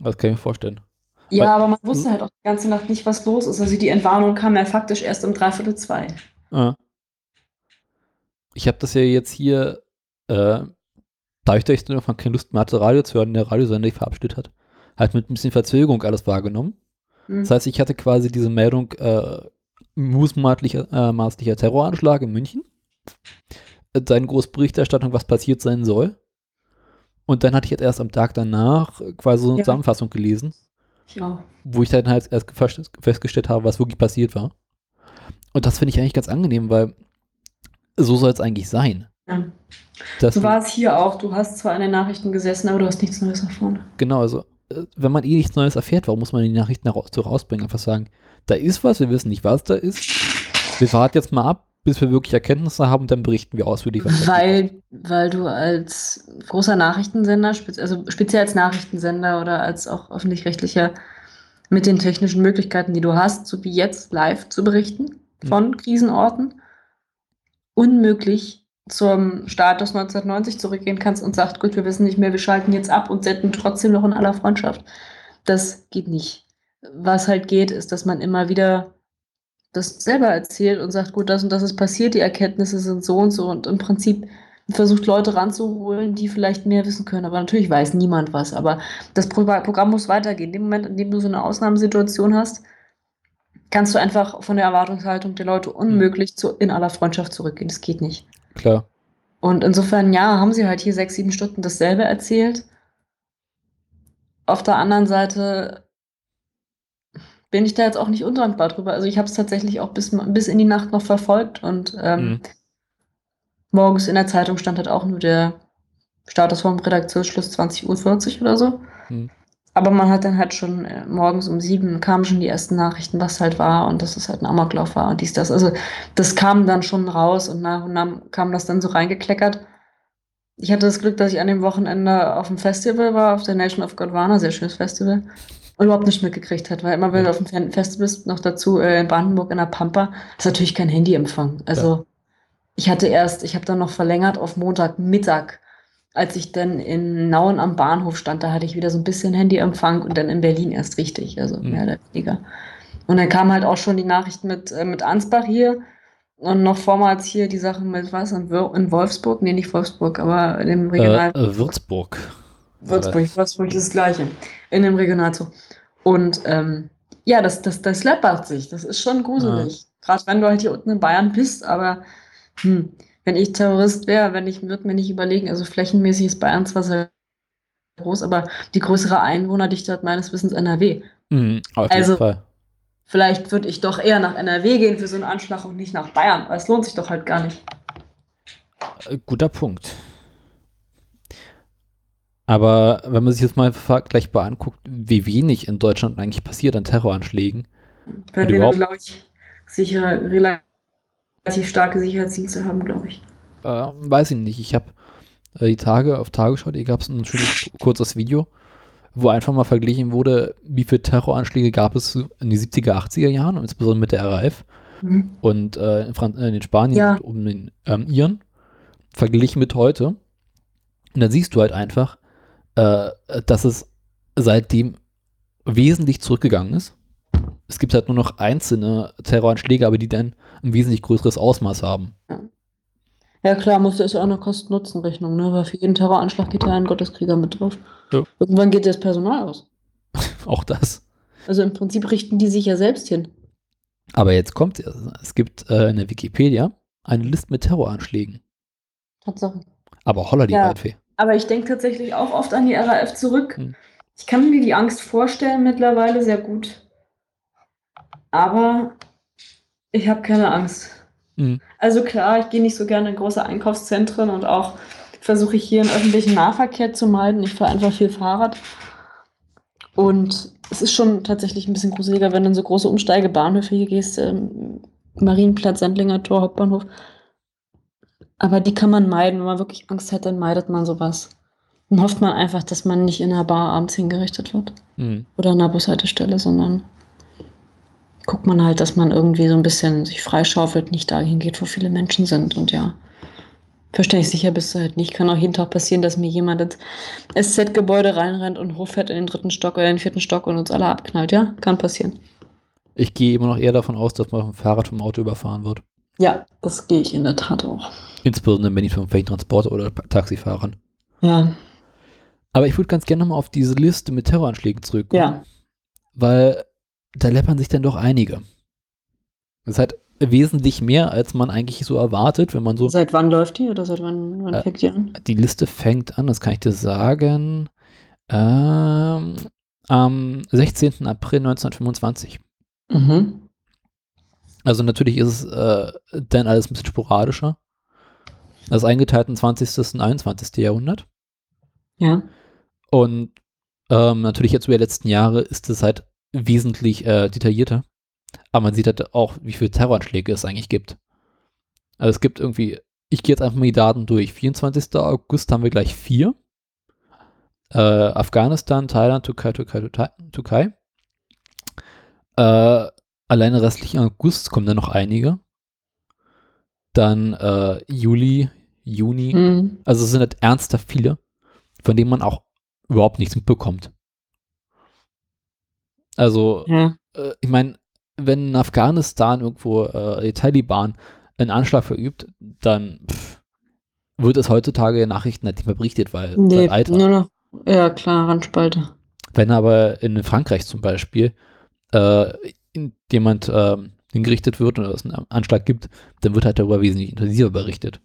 Das kann ich mir vorstellen. Ja, Weil- aber man wusste halt auch die ganze Nacht nicht, was los ist. Also die Entwarnung kam ja faktisch erst um dreiviertel zwei. Ah. Ich habe das ja jetzt hier, äh, dadurch, dass ich dann irgendwann keine Lust mehr hatte, Radio zu hören, der Radiosender sich verabschiedet hat, halt mit ein bisschen Verzögerung alles wahrgenommen. Hm. Das heißt, ich hatte quasi diese Meldung, äh, mutmaßlicher äh, maßlicher Terroranschlag in München, seine Großberichterstattung, was passiert sein soll. Und dann hatte ich jetzt erst am Tag danach quasi so eine Ja. Zusammenfassung gelesen, Auch. wo ich dann halt erst fest- festgestellt habe, was wirklich passiert war. Und das finde ich eigentlich ganz angenehm, weil so soll es eigentlich sein. Ja. Dass So war es hier auch. Du hast zwar an den Nachrichten gesessen, aber du hast nichts Neues erfahren. Genau, also äh, wenn man eh nichts Neues erfährt, warum muss man die Nachrichten so rausbringen? Einfach sagen, da ist was, wir wissen nicht, was da ist. Wir warten jetzt mal ab, bis wir wirklich Erkenntnisse haben dann berichten wir ausführlich. was. Weil, weil du als großer Nachrichtensender, also speziell als Nachrichtensender oder als auch öffentlich-rechtlicher mit den technischen Möglichkeiten, die du hast, so wie jetzt live zu berichten von Krisenorten, unmöglich zum Status 1990 zurückgehen kannst und sagst, gut, wir wissen nicht mehr, wir schalten jetzt ab und senden trotzdem noch in aller Freundschaft. Das geht nicht. Was halt geht, ist, dass man immer wieder das selber erzählt und sagt, gut, das und das ist passiert, die Erkenntnisse sind so und so und im Prinzip versucht Leute ranzuholen, die vielleicht mehr wissen können. Aber natürlich weiß niemand was. Aber das Pro Programm muss weitergehen. In dem Moment, in dem du so eine Ausnahmesituation hast, kannst du einfach von der Erwartungshaltung der Leute unmöglich zu, in aller Freundschaft zurückgehen. Das geht nicht. Klar. Und insofern, ja, haben sie halt hier sechs, sieben Stunden dasselbe erzählt. Auf der anderen Seite bin ich da jetzt auch nicht undankbar drüber. Also ich habe es tatsächlich auch bis, bis in die Nacht noch verfolgt und ähm, Mhm. morgens in der Zeitung stand halt auch nur der Status vom Redaktionsschluss 20.40 Uhr oder so. Mhm. Aber man hat dann halt schon äh, morgens um sieben kamen schon die ersten Nachrichten, was halt war und dass es halt ein Amoklauf war und dies, das. Also das kam dann schon raus und nach und nach kam das dann so reingekleckert. Ich hatte das Glück, dass ich an dem Wochenende auf dem Festival war, auf der Nation of Gondwana, sehr schönes Festival, überhaupt nicht mitgekriegt hat, weil immer wenn du auf dem Fe- Festival bist, noch dazu äh, in Brandenburg in der Pampa, ist natürlich kein Handyempfang. Also ich hatte erst, ich habe dann noch verlängert auf Montagmittag, als ich dann in Nauen am Bahnhof stand, da hatte ich wieder so ein bisschen Handyempfang und dann in Berlin erst richtig, also Mhm. mehr oder weniger. Und dann kam halt auch schon die Nachricht mit, äh, mit Ansbach hier und noch vormals hier die Sachen mit was, in, in Wolfsburg, nee, nicht Wolfsburg, aber in dem Regional... Äh, äh, Würzburg. Würzburg, Würzburg ist das Gleiche. In dem Regionalzug. Und ähm, ja, das, das, das läppert sich. Das ist schon gruselig. Gerade wenn du halt hier unten in Bayern bist, aber hm, wenn ich Terrorist wäre, wenn ich würde mir nicht überlegen, also flächenmäßig ist Bayern zwar sehr groß, aber die größere Einwohnerdichte hat meines Wissens NRW. Mhm, auf Also- jeden Fall. Vielleicht würde ich doch eher nach NRW gehen für so einen Anschlag und nicht nach Bayern, weil es lohnt sich doch halt gar nicht. Äh, guter Punkt. Aber wenn man sich jetzt mal vergleichbar anguckt, wie wenig in Deutschland eigentlich passiert an Terroranschlägen, Weil wir, glaube ich, sicher, relativ starke Sicherheitsdienste haben, glaube ich. äh, weiß ich nicht. Ich habe äh, die Tage auf Tagesschau, hier gab es ein schönes kurzes Video, wo einfach mal verglichen wurde, wie viele Terroranschläge gab es in den 70er, 80er Jahren, und insbesondere mit der RAF Mhm. und äh, in, Fran äh, in Spanien Ja. und um den ähm, Iren, verglichen mit heute. Und dann siehst du halt einfach, äh, dass es seitdem wesentlich zurückgegangen ist. Es gibt halt nur noch einzelne Terroranschläge, aber die dann ein wesentlich größeres Ausmaß haben. Ja klar, muss ist ja auch eine Kosten-Nutzen-Rechnung, ne? Weil für jeden Terroranschlag geht da ein Gotteskrieger mit drauf. Ja. Irgendwann geht das Personal aus. Auch das. Also im Prinzip richten die sich ja selbst hin. Aber jetzt kommt es. Es gibt äh, in der Wikipedia eine Liste mit Terroranschlägen. Tatsache. Aber holla die Ja. Waldfee. Aber ich denke tatsächlich auch oft an die RAF zurück. Hm. Ich kann mir die Angst vorstellen mittlerweile sehr gut. Aber ich habe keine Angst. Mhm. Also klar, ich gehe nicht so gerne in große Einkaufszentren und auch versuche ich hier im öffentlichen Nahverkehr zu meiden. Ich fahre einfach viel Fahrrad. Und es ist schon tatsächlich ein bisschen gruseliger, wenn du in so große Umsteigebahnhöfe hier gehst, ähm, Marienplatz, Sendlinger Tor, Hauptbahnhof. Aber die kann man meiden. Wenn man wirklich Angst hat, dann meidet man sowas. Dann hofft man einfach, dass man nicht in einer Bar abends hingerichtet wird Mhm. oder an einer Bushaltestelle, sondern guckt man halt, dass man irgendwie so ein bisschen sich freischaufelt, nicht dahin geht, wo viele Menschen sind. Und ja, verständlich sicher bist du halt nicht. Kann auch jeden Tag passieren, dass mir jemand ins SZ-Gebäude reinrennt und hochfährt in den dritten Stock oder in den vierten Stock und uns alle abknallt. Ja, kann passieren. Ich gehe immer noch eher davon aus, dass man vom Fahrrad vom Auto überfahren wird. Ja, das gehe ich in der Tat auch. Insbesondere wenn ich vom welchen Transporter oder Taxifahrern. Ja, Aber ich würde ganz gerne nochmal auf diese Liste mit Terroranschlägen zurückkommen. Ja. Weil da läppern sich dann doch einige. Das ist halt wesentlich mehr, als man eigentlich so erwartet, wenn man so. seit wann läuft die oder seit wann, wann Äh, fängt die an? Die Liste fängt an, das kann ich dir sagen, ähm, am 16. April 1925. Mhm. Also natürlich ist es äh, dann alles ein bisschen sporadischer. Das ist eingeteilt in 20. und 21. Jahrhundert. Ja. Und ähm, natürlich jetzt über die letzten Jahre ist es halt wesentlich äh, detaillierter. Aber man sieht halt auch, wie viele Terroranschläge es eigentlich gibt. Also es gibt irgendwie, ich gehe jetzt einfach mal die Daten durch. 24. August haben wir gleich vier. Äh, Afghanistan, Thailand, Türkei, Türkei, Türkei. Türkei. Äh, alleine restlichen August kommen dann noch einige. Dann äh, Juli, Juni. Mhm. Also es sind halt ernsthaft viele, von denen man auch überhaupt nichts mitbekommt. Also, Ja. äh, ich meine, wenn in Afghanistan irgendwo äh, die Taliban einen Anschlag verübt, dann pff, wird es heutzutage in Nachrichten halt nicht mehr berichtet, weil, Nee, weil Alter. nur noch, ja klar, Randspalte. Wenn aber in Frankreich zum Beispiel äh, jemand ähm, hingerichtet wird oder es einen Anschlag gibt, dann wird halt darüber wesentlich intensiver berichtet.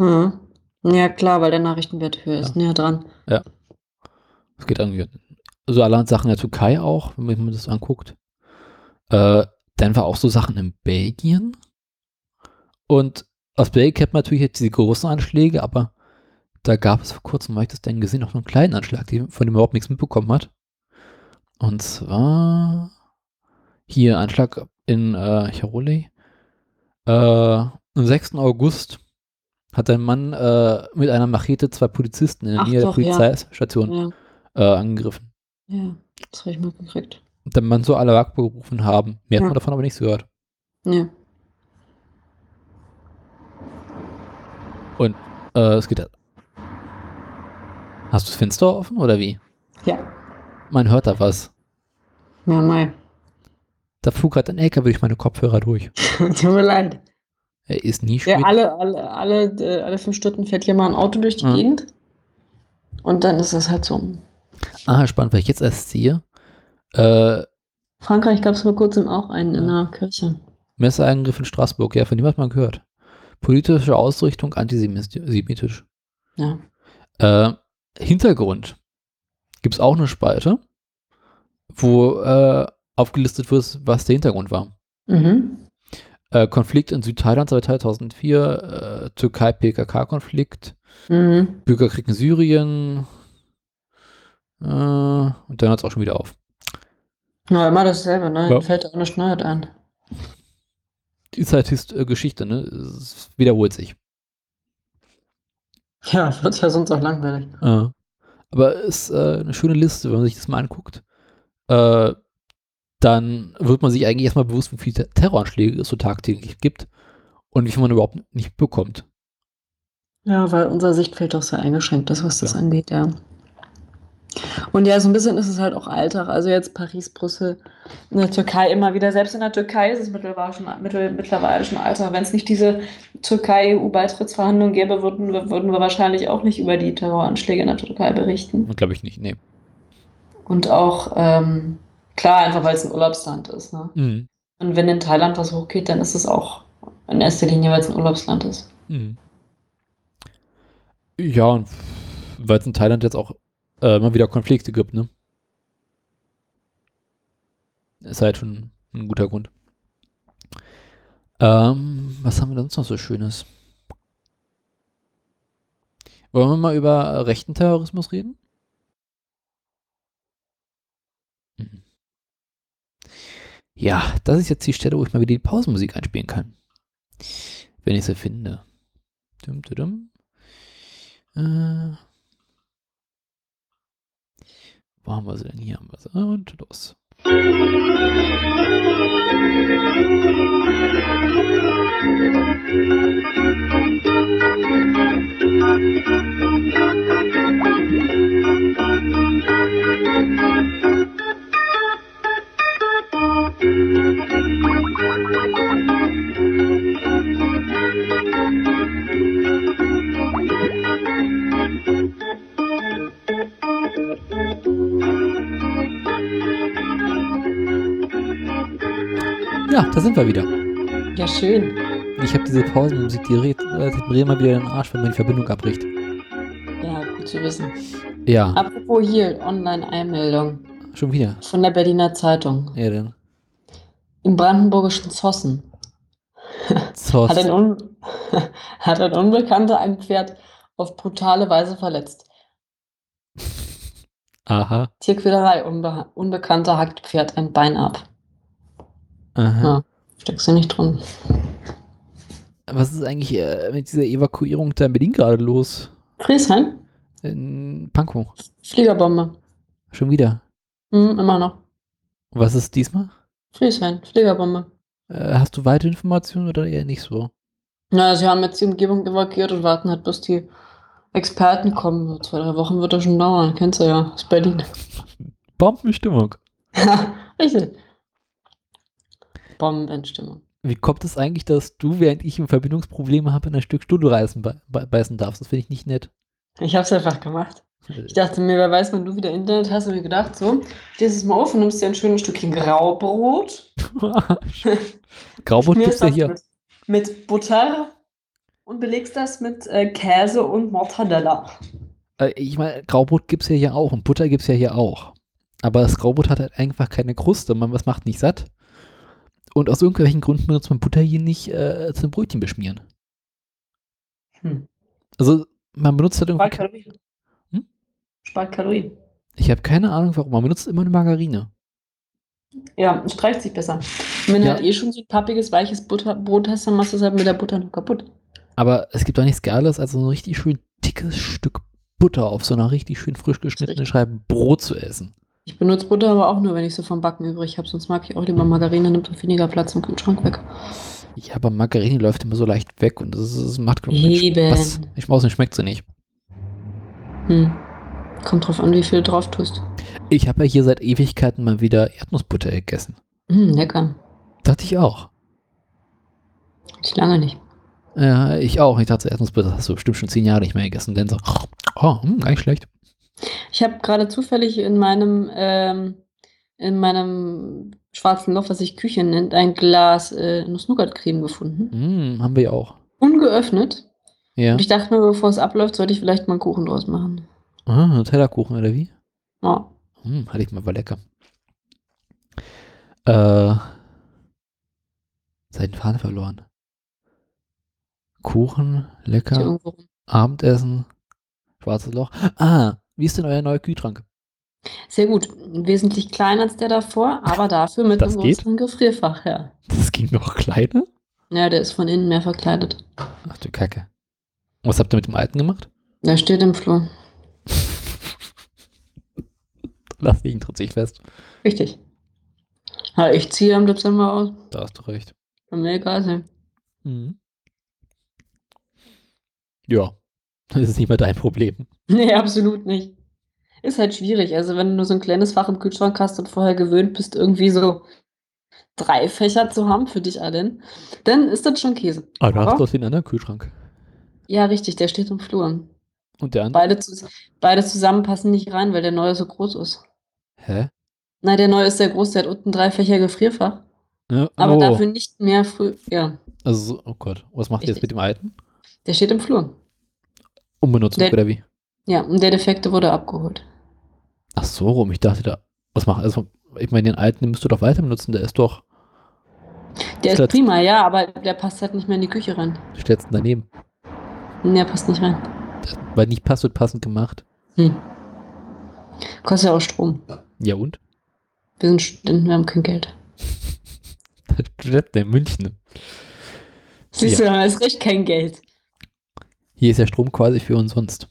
Mhm. Ja, klar, weil der Nachrichtenwert höher ist, näher dran. Es geht irgendwie. So allerhand Sachen in der Türkei auch, wenn man sich das anguckt. Äh, dann war auch so Sachen in Belgien. Und aus Belgien kennt man natürlich jetzt diese großen Anschläge, aber da gab es vor kurzem, habe ich das denn gesehen, auch noch einen kleinen Anschlag, die, von dem man überhaupt nichts mitbekommen hat. Und zwar hier Anschlag in äh, Charolais. Äh, am 6. August hat ein Mann äh, mit einer Machete zwei Polizisten in der Ach Nähe doch, der. Polizeistation Ja, äh, angegriffen. ja, das habe ich mal gekriegt. Und dann man so alle Akbar gerufen haben. Mehr hat Ja. man davon aber nichts gehört. Ja. Und äh, es geht. Hast du das Fenster offen oder wie? Ja, Man hört da was. ja, Mai. Da flog gerade ein LKW durch meine Kopfhörer durch. Tut mir leid. Er ist nie spät. Ja, alle, alle, alle, äh, alle fünf Stunden fährt hier mal ein Auto durch die Mhm. Gegend. Und dann ist das halt so. ah, spannend, weil ich jetzt erst sehe. Äh, Frankreich gab es vor kurzem auch einen in einer Kirche. Messerangriff in Straßburg. Ja, von dem hat man gehört. Politische Ausrichtung antisemitisch. Ja. Äh, Hintergrund gibt es auch eine Spalte, wo äh, aufgelistet wird, was der Hintergrund war. Mhm. Äh, Konflikt in Südthailand seit 2004, äh, Türkei-PKK-Konflikt, Mhm. Bürgerkrieg in Syrien äh, und dann hört es auch schon wieder auf. Na, immer dasselbe, ne? Ja. Ja. Fällt auch eine Schneidet ein. Die ist halt Geschichte, ne? Es wiederholt sich. Ja, wird ja sonst auch langweilig. Äh, aber ist äh, eine schöne Liste, wenn man sich das mal anguckt. Äh, dann wird man sich eigentlich erstmal bewusst, wie viele Terroranschläge es so tagtäglich gibt und wie viel man überhaupt nicht bekommt. Ja, weil unser Sichtfeld doch sehr eingeschränkt ist, was das Ja. angeht, ja. Und ja, so ein bisschen ist es halt auch Alltag. Also jetzt Paris, Brüssel, in der Türkei immer wieder. Selbst in der Türkei ist es mittlerweile schon, mittlerweile schon Alltag. Wenn es nicht diese Türkei-EU-Beitrittsverhandlungen gäbe, würden wir, würden wir wahrscheinlich auch nicht über die Terroranschläge in der Türkei berichten. Glaube ich nicht, nee. Und auch, ähm, klar, einfach weil es ein Urlaubsland ist. Ne? Mhm. Und wenn in Thailand was hochgeht, dann ist es auch in erster Linie, weil es ein Urlaubsland ist. Mhm. Ja, und weil es in Thailand jetzt auch äh, immer wieder Konflikte gibt, ne? Ist halt schon ein guter Grund. Ähm, was haben wir sonst noch so Schönes? Wollen wir mal über rechten Terrorismus reden? Ja, das ist jetzt die Stelle, wo ich mal wieder die Pausenmusik einspielen kann. Wenn ich sie finde. Dum, dum, dum. Äh, wo haben wir sie denn? Hier haben wir sie. Und los. Ja, da sind wir wieder. Ja, schön. Ich habe diese Pausenmusik, die redet äh, drehen mal wieder den Arsch, wenn man die Verbindung abbricht. Ja, gut zu wissen. Ja, Apropos hier, Online-Einmeldung schon wieder. von der Berliner Zeitung. Ja, dann. Im brandenburgischen Zossen Zoss. hat ein, Un hat ein Unbekannter ein Pferd auf brutale Weise verletzt. Aha. Tierquälerei, Unbe Unbekannter hackt Pferd ein Bein ab. Aha. Ja. Steckst du nicht drin? Was ist eigentlich äh, mit dieser Evakuierung da in Berlin gerade los? Friesheim? In Pankow. Fliegerbombe. Schon wieder. Hm, immer noch. Was ist diesmal? Friesheim, Fliegerbombe. Äh, hast du weitere Informationen oder eher nicht so? Na, sie haben jetzt die Umgebung evakuiert und warten halt, bis die Experten kommen. Zwei, drei Wochen wird das schon dauern. Kennst du ja, aus Berlin. Bombenstimmung. Richtig. Bombenstimmung. Wie kommt es eigentlich, dass du, während ich Verbindungsprobleme habe, in ein Stück Stuhlreißen be be beißen darfst? Das finde ich nicht nett. Ich hab's einfach gemacht. Ich dachte mir, wer weiß, wenn du wieder Internet hast, und mir gedacht, so, stehst es mal auf und nimmst dir ein schönes Stückchen Graubrot. Graubrot gibt's ja hier. Mit, mit Butter und belegst das mit äh, Käse und Mortadella. Äh, ich meine, Graubrot gibt's ja hier auch und Butter gibt's ja hier auch. Aber das Graubrot hat halt einfach keine Kruste. Man was macht nicht satt. Und aus irgendwelchen Gründen benutzt man Butter hier nicht äh, zum Brötchen beschmieren. Hm. Also man benutzt halt irgendwie. Spart Kalorien. Ich habe keine Ahnung warum. Man benutzt immer eine Margarine. Ja, es streicht sich besser. Und wenn du Ja. halt eh schon so ein pappiges, weiches Butterbrot hast, dann machst du es halt mit der Butter noch kaputt. Aber es gibt doch nichts Geiles, als so ein richtig schön dickes Stück Butter auf so einer richtig schön frisch geschnittenen Scheibe Brot zu essen. Ich benutze Butter aber auch nur, wenn ich so vom Backen übrig habe. Sonst mag ich auch lieber Margarine, nimmt auch weniger Platz im Kühlschrank weg. Ja, aber Margarine läuft immer so leicht weg und das, das macht Eben. Spaß. Ich weiß nicht, schmeckt sie nicht. Hm. Kommt drauf an, wie viel du drauf tust. Ich habe ja hier seit Ewigkeiten mal wieder Erdnussbutter gegessen. Hm, lecker. Dachte ich auch. Ich lange nicht. Ja, ich auch. Ich dachte, Erdnussbutter hast du bestimmt schon zehn Jahre nicht mehr gegessen. Denn so, oh, hm, gar nicht schlecht. Ich habe gerade zufällig in meinem, ähm, in meinem schwarzen Loch, was sich Küche nennt, ein Glas äh, Nuss-Nougat-Creme gefunden. Hm, haben wir ja auch. Ungeöffnet. Ja. Und ich dachte mir, bevor es abläuft, sollte ich vielleicht mal einen Kuchen draus machen. Ah, Nutella-Kuchen oder wie? Ja. Hm, hatte ich mal, war lecker. Äh, seinen Faden verloren. Kuchen, lecker. Abendessen, schwarzes Loch. Ah, wie ist denn euer neuer Kühlschrank? Sehr gut. Wesentlich kleiner als der davor, aber dafür mit Das einem geht? größeren Gefrierfach, ja. Das ging noch kleiner? Ja, der ist von innen mehr verkleidet. Ach du Kacke. Was habt ihr mit dem alten gemacht? Der steht im Flur. Lass ihn sich fest. Richtig. Ja, ich ziehe am Dezember aus. Da hast du recht. Kann mir egal sein. Mhm. Ja, das ist nicht mehr dein Problem. Nee, absolut nicht. Ist halt schwierig. Also, wenn du nur so ein kleines Fach im Kühlschrank hast und vorher gewöhnt bist, irgendwie so drei Fächer zu haben für dich allen, dann ist das schon Käse. Aber du hast doch den anderen Kühlschrank. Ja, richtig, der steht im Flur. Und der andere? Beide, zus beide zusammen passen nicht rein, weil der neue so groß ist. Hä? Nein, der neue ist sehr groß, der hat unten drei Fächer Gefrierfach. Ja, Aber oh. dafür nicht mehr früh. Ja, Also, so- oh Gott, was macht ihr jetzt mit dem alten? der steht im Flur. Unbenutzt Der- oder wie? Ja, und der Defekte wurde abgeholt. Ach so, rum. Ich dachte da, was macht, also, ich meine, den alten den müsst du doch weiter benutzen. Der ist doch, Der ist prima, ja, aber der passt halt nicht mehr in die Küche rein. stellst du daneben. Der passt nicht rein. Weil nicht passt, wird passend gemacht. Hm. Kostet ja auch Strom. Ja und? Wir sind Studenten, wir haben kein Geld. Studenten in München. Siehst du, da ist recht kein Geld. Hier ist der Strom quasi für umsonst.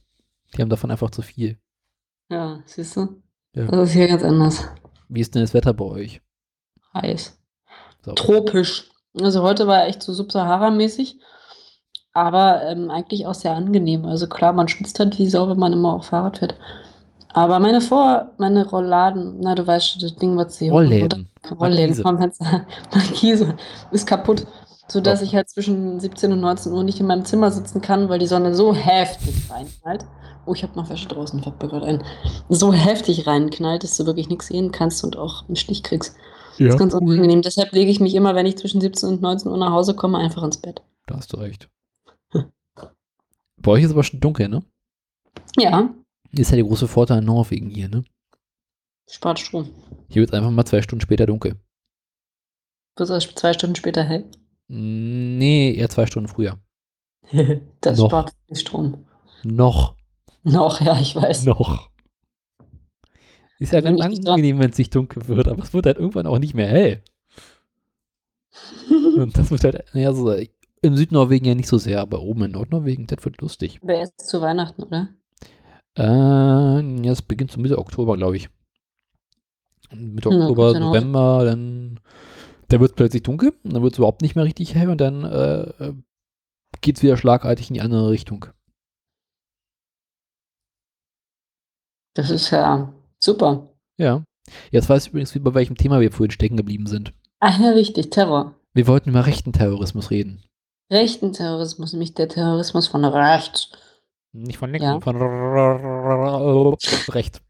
Die haben davon einfach zu viel. Ja, siehst du? Ja. Das ist hier ganz anders. Wie ist denn das Wetter bei euch? Heiß. So. Tropisch. Also heute war echt so Subsahara-mäßig, aber ähm, eigentlich auch sehr angenehm. Also klar, man schwitzt halt wie Sau, wenn man immer auf Fahrrad fährt. Aber meine Vor-, meine Rollladen, na du weißt schon, das Ding, was sie Rollläden. Rollläden Markise. ist kaputt, sodass Doch. ich halt zwischen 17 und 19 Uhr nicht in meinem Zimmer sitzen kann, weil die Sonne so heftig reinknallt. Oh, ich habe noch Wäsche draußen, fällt mir gerade ein. So heftig reinknallt, dass du wirklich nichts sehen kannst und auch einen Stich kriegst. Das Ja, ist ganz unangenehm. Deshalb lege ich mich immer, wenn ich zwischen 17 und 19 Uhr nach Hause komme, einfach ins Bett. da hast du recht. Bei euch ist aber schon dunkel, ne? Ja, Ist ja der große Vorteil in Norwegen hier, ne? spart Strom. Hier wird es einfach mal zwei Stunden später dunkel. Wird erst zwei Stunden später hell. Nee, eher zwei Stunden früher. Das Noch. spart viel Strom. Noch. Noch, ja, ich weiß. Noch. Ist ja ganz ich angenehm, wenn es nicht dunkel wird, aber es wird halt irgendwann auch nicht mehr hell. Und das wird halt, naja, so, im Südnorwegen ja nicht so sehr, aber oben in Nordnorwegen, das wird lustig. Aber erst zu Weihnachten, oder? Äh, ja, es beginnt so Mitte Oktober, glaube ich. Mitte Ja, Oktober, noch. November, dann, dann wird es plötzlich dunkel, und dann wird es überhaupt nicht mehr richtig hell und dann äh, geht es wieder schlagartig in die andere Richtung. Das ist ja super. Ja. Jetzt weiß ich übrigens, wie bei welchem Thema wir vorhin stecken geblieben sind. Ach ja, richtig, Terror. Wir wollten über rechten Terrorismus reden. Rechten Terrorismus, nämlich der Terrorismus von rechts. Nicht von links, Ja. von rechts.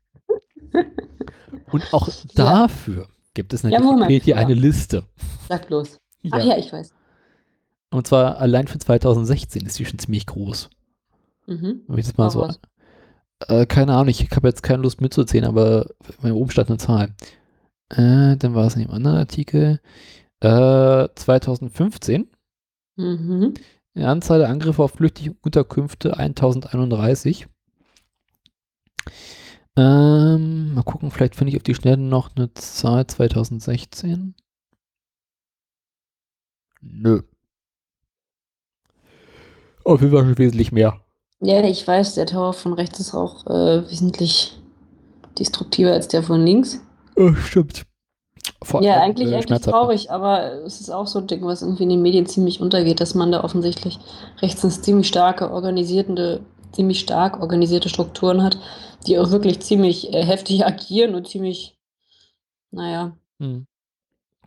Und auch dafür gibt es Ja, natürlich Moment, hier ja. eine Liste. Sag bloß. Ja. Ach ja, ich weiß. Und zwar allein für 2016 ist die schon ziemlich groß. Mhm. Wenn ich das mal Hau so. Äh, keine Ahnung, ich habe jetzt keine Lust mitzuzählen, aber oben stand eine Zahl. Äh, dann war es in dem anderen Artikel. Äh, 2015 Mhm. Die Anzahl der Angriffe auf flüchtige Unterkünfte 1031. Ähm, mal gucken, vielleicht finde ich auf die Schnelle noch eine Zahl 2016. Nö. Auf jeden Fall schon wesentlich mehr. Ja, ich weiß, der Terror von rechts ist auch äh, wesentlich destruktiver als der von links. Oh, stimmt. Vor Ja, eigentlich, äh, eigentlich traurig, aber es ist auch so ein Ding, was irgendwie in den Medien ziemlich untergeht, dass man da offensichtlich rechts eine ziemlich starke, organisierende, ziemlich stark organisierte Strukturen hat, die auch wirklich ziemlich äh, heftig agieren und ziemlich, naja, Hm.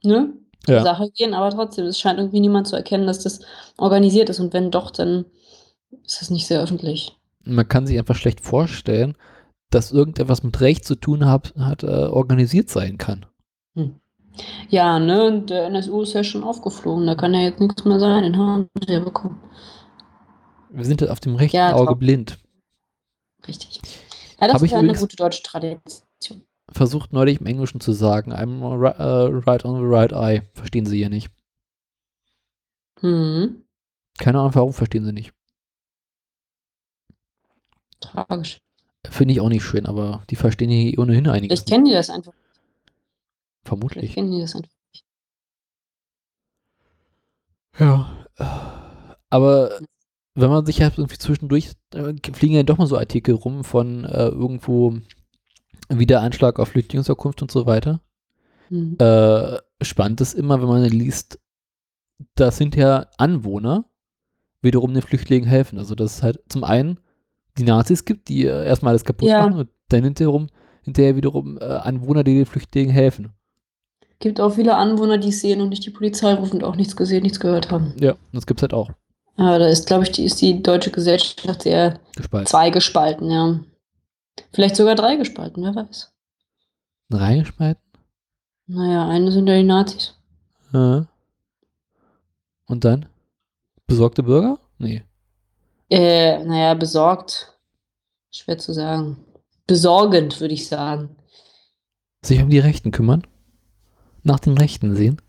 ne? Ja. Sache gehen, aber trotzdem, es scheint irgendwie niemand zu erkennen, dass das organisiert ist und wenn doch, dann ist das nicht sehr öffentlich. Man kann sich einfach schlecht vorstellen, dass irgendetwas mit Recht zu tun hat, hat äh, organisiert sein kann. Ja, ne, und der NSU ist ja schon aufgeflogen, da kann ja jetzt nichts mehr sein, den haben wir ja bekommen. Wir sind halt auf dem rechten Ja, Auge blind. Richtig. Ja, das Hab ich ist ja eine gute deutsche Tradition. versucht neulich im Englischen zu sagen, I'm äh, right on the right eye. Verstehen sie hier nicht. Hm, Keine Ahnung, warum verstehen sie nicht. tragisch. Finde ich auch nicht schön, aber die verstehen hier ohnehin einiges. Vielleicht kennen die das einfach. Vermutlich. kennen die das einfach. Ja. Aber wenn man sich halt irgendwie zwischendurch, äh, fliegen ja doch mal so Artikel rum von äh, irgendwo Wiedereinschlag auf Flüchtlingsunterkunft und so weiter. Hm. Äh, spannend ist immer, wenn man liest, das sind ja Anwohner, wiederum den Flüchtlingen helfen. Also, dass es halt zum einen die Nazis gibt, die äh, erstmal alles kaputt Ja. machen und dann hinterher, hinterher wiederum äh, Anwohner, die den Flüchtlingen helfen. Gibt auch viele Anwohner, die es sehen und nicht die Polizei rufen und auch nichts gesehen, nichts gehört haben. Ja, das gibt's halt auch. Aber da ist, glaube ich, die, ist die deutsche Gesellschaft eher Gespalten. zweigespalten, ja. Vielleicht sogar dreigespalten, wer weiß. Reingespalten? Naja, eine sind ja die Nazis. Äh. Und dann? Besorgte Bürger? Nee. Äh, naja, besorgt. Schwer zu sagen. Besorgend, würde ich sagen. Sich um die Rechten kümmern? Nach den Rechten sehen?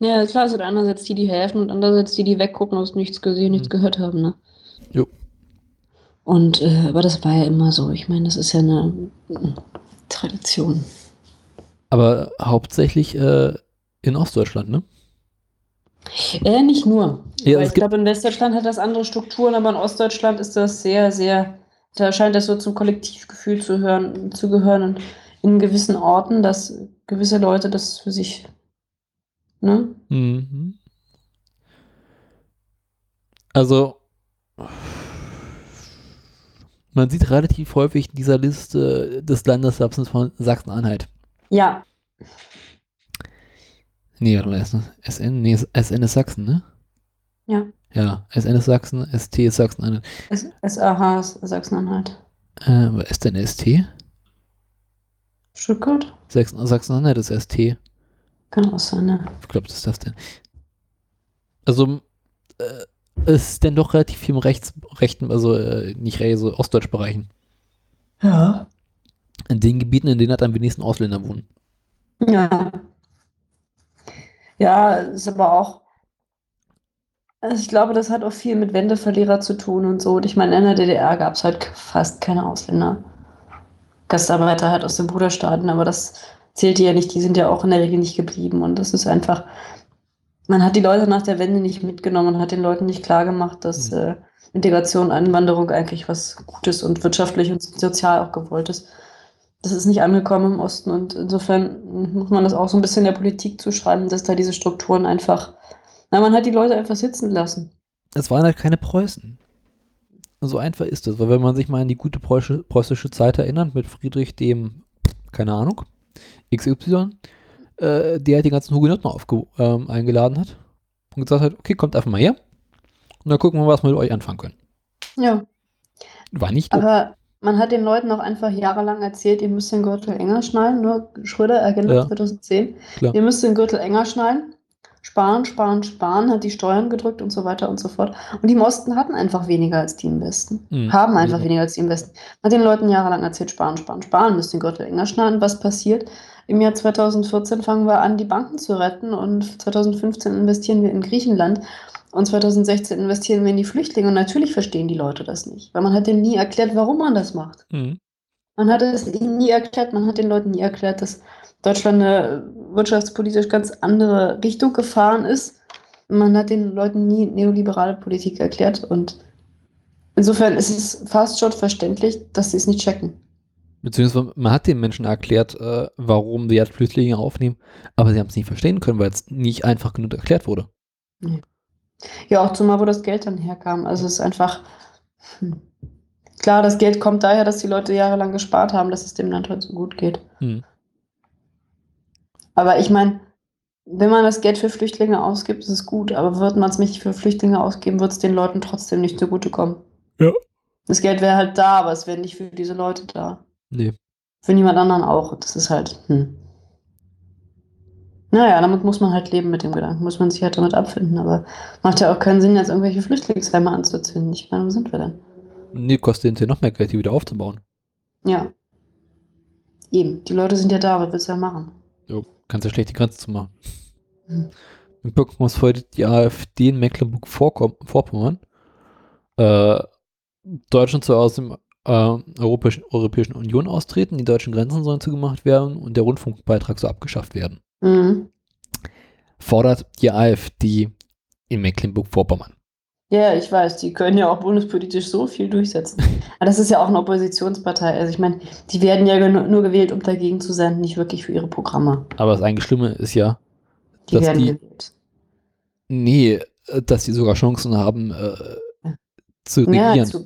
Ja, klar, es sind einerseits die, die helfen und andererseits die, die weggucken, aus nichts gesehen, nichts gehört haben, ne? Jo. Und, äh, aber das war ja immer so. Ich meine, das ist ja eine mm, Tradition. Aber hauptsächlich äh, in Ostdeutschland, ne? Äh, nicht nur. Ja, ich glaube, in Westdeutschland hat das andere Strukturen, aber in Ostdeutschland ist das sehr, sehr, da scheint das so zum Kollektivgefühl zu hören, zu gehören und in gewissen Orten, dass gewisse Leute das für sich, ne? Mhm. Also, man sieht relativ häufig in dieser Liste des Landeswapens von Sachsen-Anhalt. Ja, Nee, warte mal, SN, SN, nee, SN ist Sachsen, ne? ja. Ja, SN ist Sachsen, ST ist Sachsen-Anhalt. SAH ist Sachsen-Anhalt. Äh, was ist denn ST? Stuttgart? Sachsen- Sachsen-Anhalt ist ST. Kann auch sein, ne? Ich glaube, das ist das denn. Also, äh, es ist denn doch relativ viel im Rechts, rechten, also äh, nicht Rechts, so Ostdeutschbereichen. Ja. In den Gebieten, in denen halt am wenigsten Ausländer wohnen. Ja. Ja, ist aber auch. Also ich glaube, das hat auch viel mit Wendeverlierer zu tun und so. Und ich meine, in der DDR gab es halt fast keine Ausländer. Gastarbeiter halt aus den Bruderstaaten, aber das zählte ja nicht, die sind ja auch in der Regel nicht geblieben. Und das ist einfach, man hat die Leute nach der Wende nicht mitgenommen und hat den Leuten nicht klargemacht, dass Mhm. äh, Integration, Einwanderung eigentlich was Gutes und wirtschaftlich und sozial auch gewollt ist. Das ist nicht angekommen im Osten und insofern muss man das auch so ein bisschen der Politik zuschreiben, dass da diese Strukturen einfach, na, man hat die Leute einfach sitzen lassen. Es waren halt keine Preußen. So einfach ist es, weil wenn man sich mal an die gute preußische, preußische Zeit erinnert, mit Friedrich dem, keine Ahnung, XY, äh, der die ganzen Hugenotten aufge ähm, eingeladen hat und gesagt hat, okay, kommt einfach mal her und dann gucken wir, was wir mit euch anfangen können. Ja. War nicht doof. Aber man hat den Leuten auch einfach jahrelang erzählt, ihr müsst den Gürtel enger schnallen, nur Schröder erkennt Ja. 2010, Klar. ihr müsst den Gürtel enger schnallen, sparen, sparen, sparen, hat die Steuern gedrückt und so weiter und so fort. Und die im Osten hatten einfach weniger als die im Westen. Mhm. Haben einfach Ja. weniger als die im Westen. Man hat den Leuten jahrelang erzählt, sparen, sparen, sparen, müsst den Gürtel enger schnallen. Was passiert? Im Jahr 2014 fangen wir an, die Banken zu retten und 2015 investieren wir in Griechenland und 2016 investieren wir in die Flüchtlinge. Und natürlich verstehen die Leute das nicht, weil man hat denen nie erklärt, warum man das macht. Mhm. Man hat es ihnen nie erklärt, man hat den Leuten nie erklärt, dass Deutschland eine wirtschaftspolitisch ganz andere Richtung gefahren ist. Man hat den Leuten nie neoliberale Politik erklärt und insofern ist es fast schon verständlich, dass sie es nicht checken. Beziehungsweise man hat den Menschen erklärt, äh, warum sie jetzt Flüchtlinge aufnehmen, aber sie haben es nicht verstehen können, weil es nicht einfach genug erklärt wurde. Ja, auch zumal, wo das Geld dann herkam. Also es ist einfach, hm. klar, das Geld kommt daher, dass die Leute jahrelang gespart haben, dass es dem Land heute so gut geht. Mhm. Aber ich meine, wenn man das Geld für Flüchtlinge ausgibt, ist es gut, aber wird man es nicht für Flüchtlinge ausgeben, wird es den Leuten trotzdem nicht zugutekommen. Ja. Das Geld wäre halt da, aber es wäre nicht für diese Leute da. Nee. Für niemand anderen auch. Das ist halt, hm. Naja, damit muss man halt leben mit dem Gedanken, muss man sich halt damit abfinden, aber macht ja auch keinen Sinn, jetzt irgendwelche Flüchtlingsheime anzuzünden. Ich meine, wo sind wir denn? Nee, kostet hinterher noch mehr Geld, die wieder aufzubauen. Ja. Eben, die Leute sind ja da, was willst du ja machen? Jo, kannst ja schlecht die Grenze zu machen. Hm. In Pokémon folgt die AfD in Mecklenburg-Vorpommern. Äh, Deutschland soll aus dem äh, Europäischen, Europäischen Union austreten, die deutschen Grenzen sollen zugemacht werden und der Rundfunkbeitrag soll abgeschafft werden. Mhm. Fordert die AfD in Mecklenburg-Vorpommern. Ja, ich weiß, die können ja auch bundespolitisch so viel durchsetzen. Aber das ist ja auch eine Oppositionspartei. Also ich meine, die werden ja nur gewählt, um dagegen zu sein, nicht wirklich für ihre Programme. Aber das eigentlich Schlimme ist ja, Die Dass werden die- gewählt. nee, äh, dass sie sogar Chancen haben, äh, zu Ja, regieren. zu,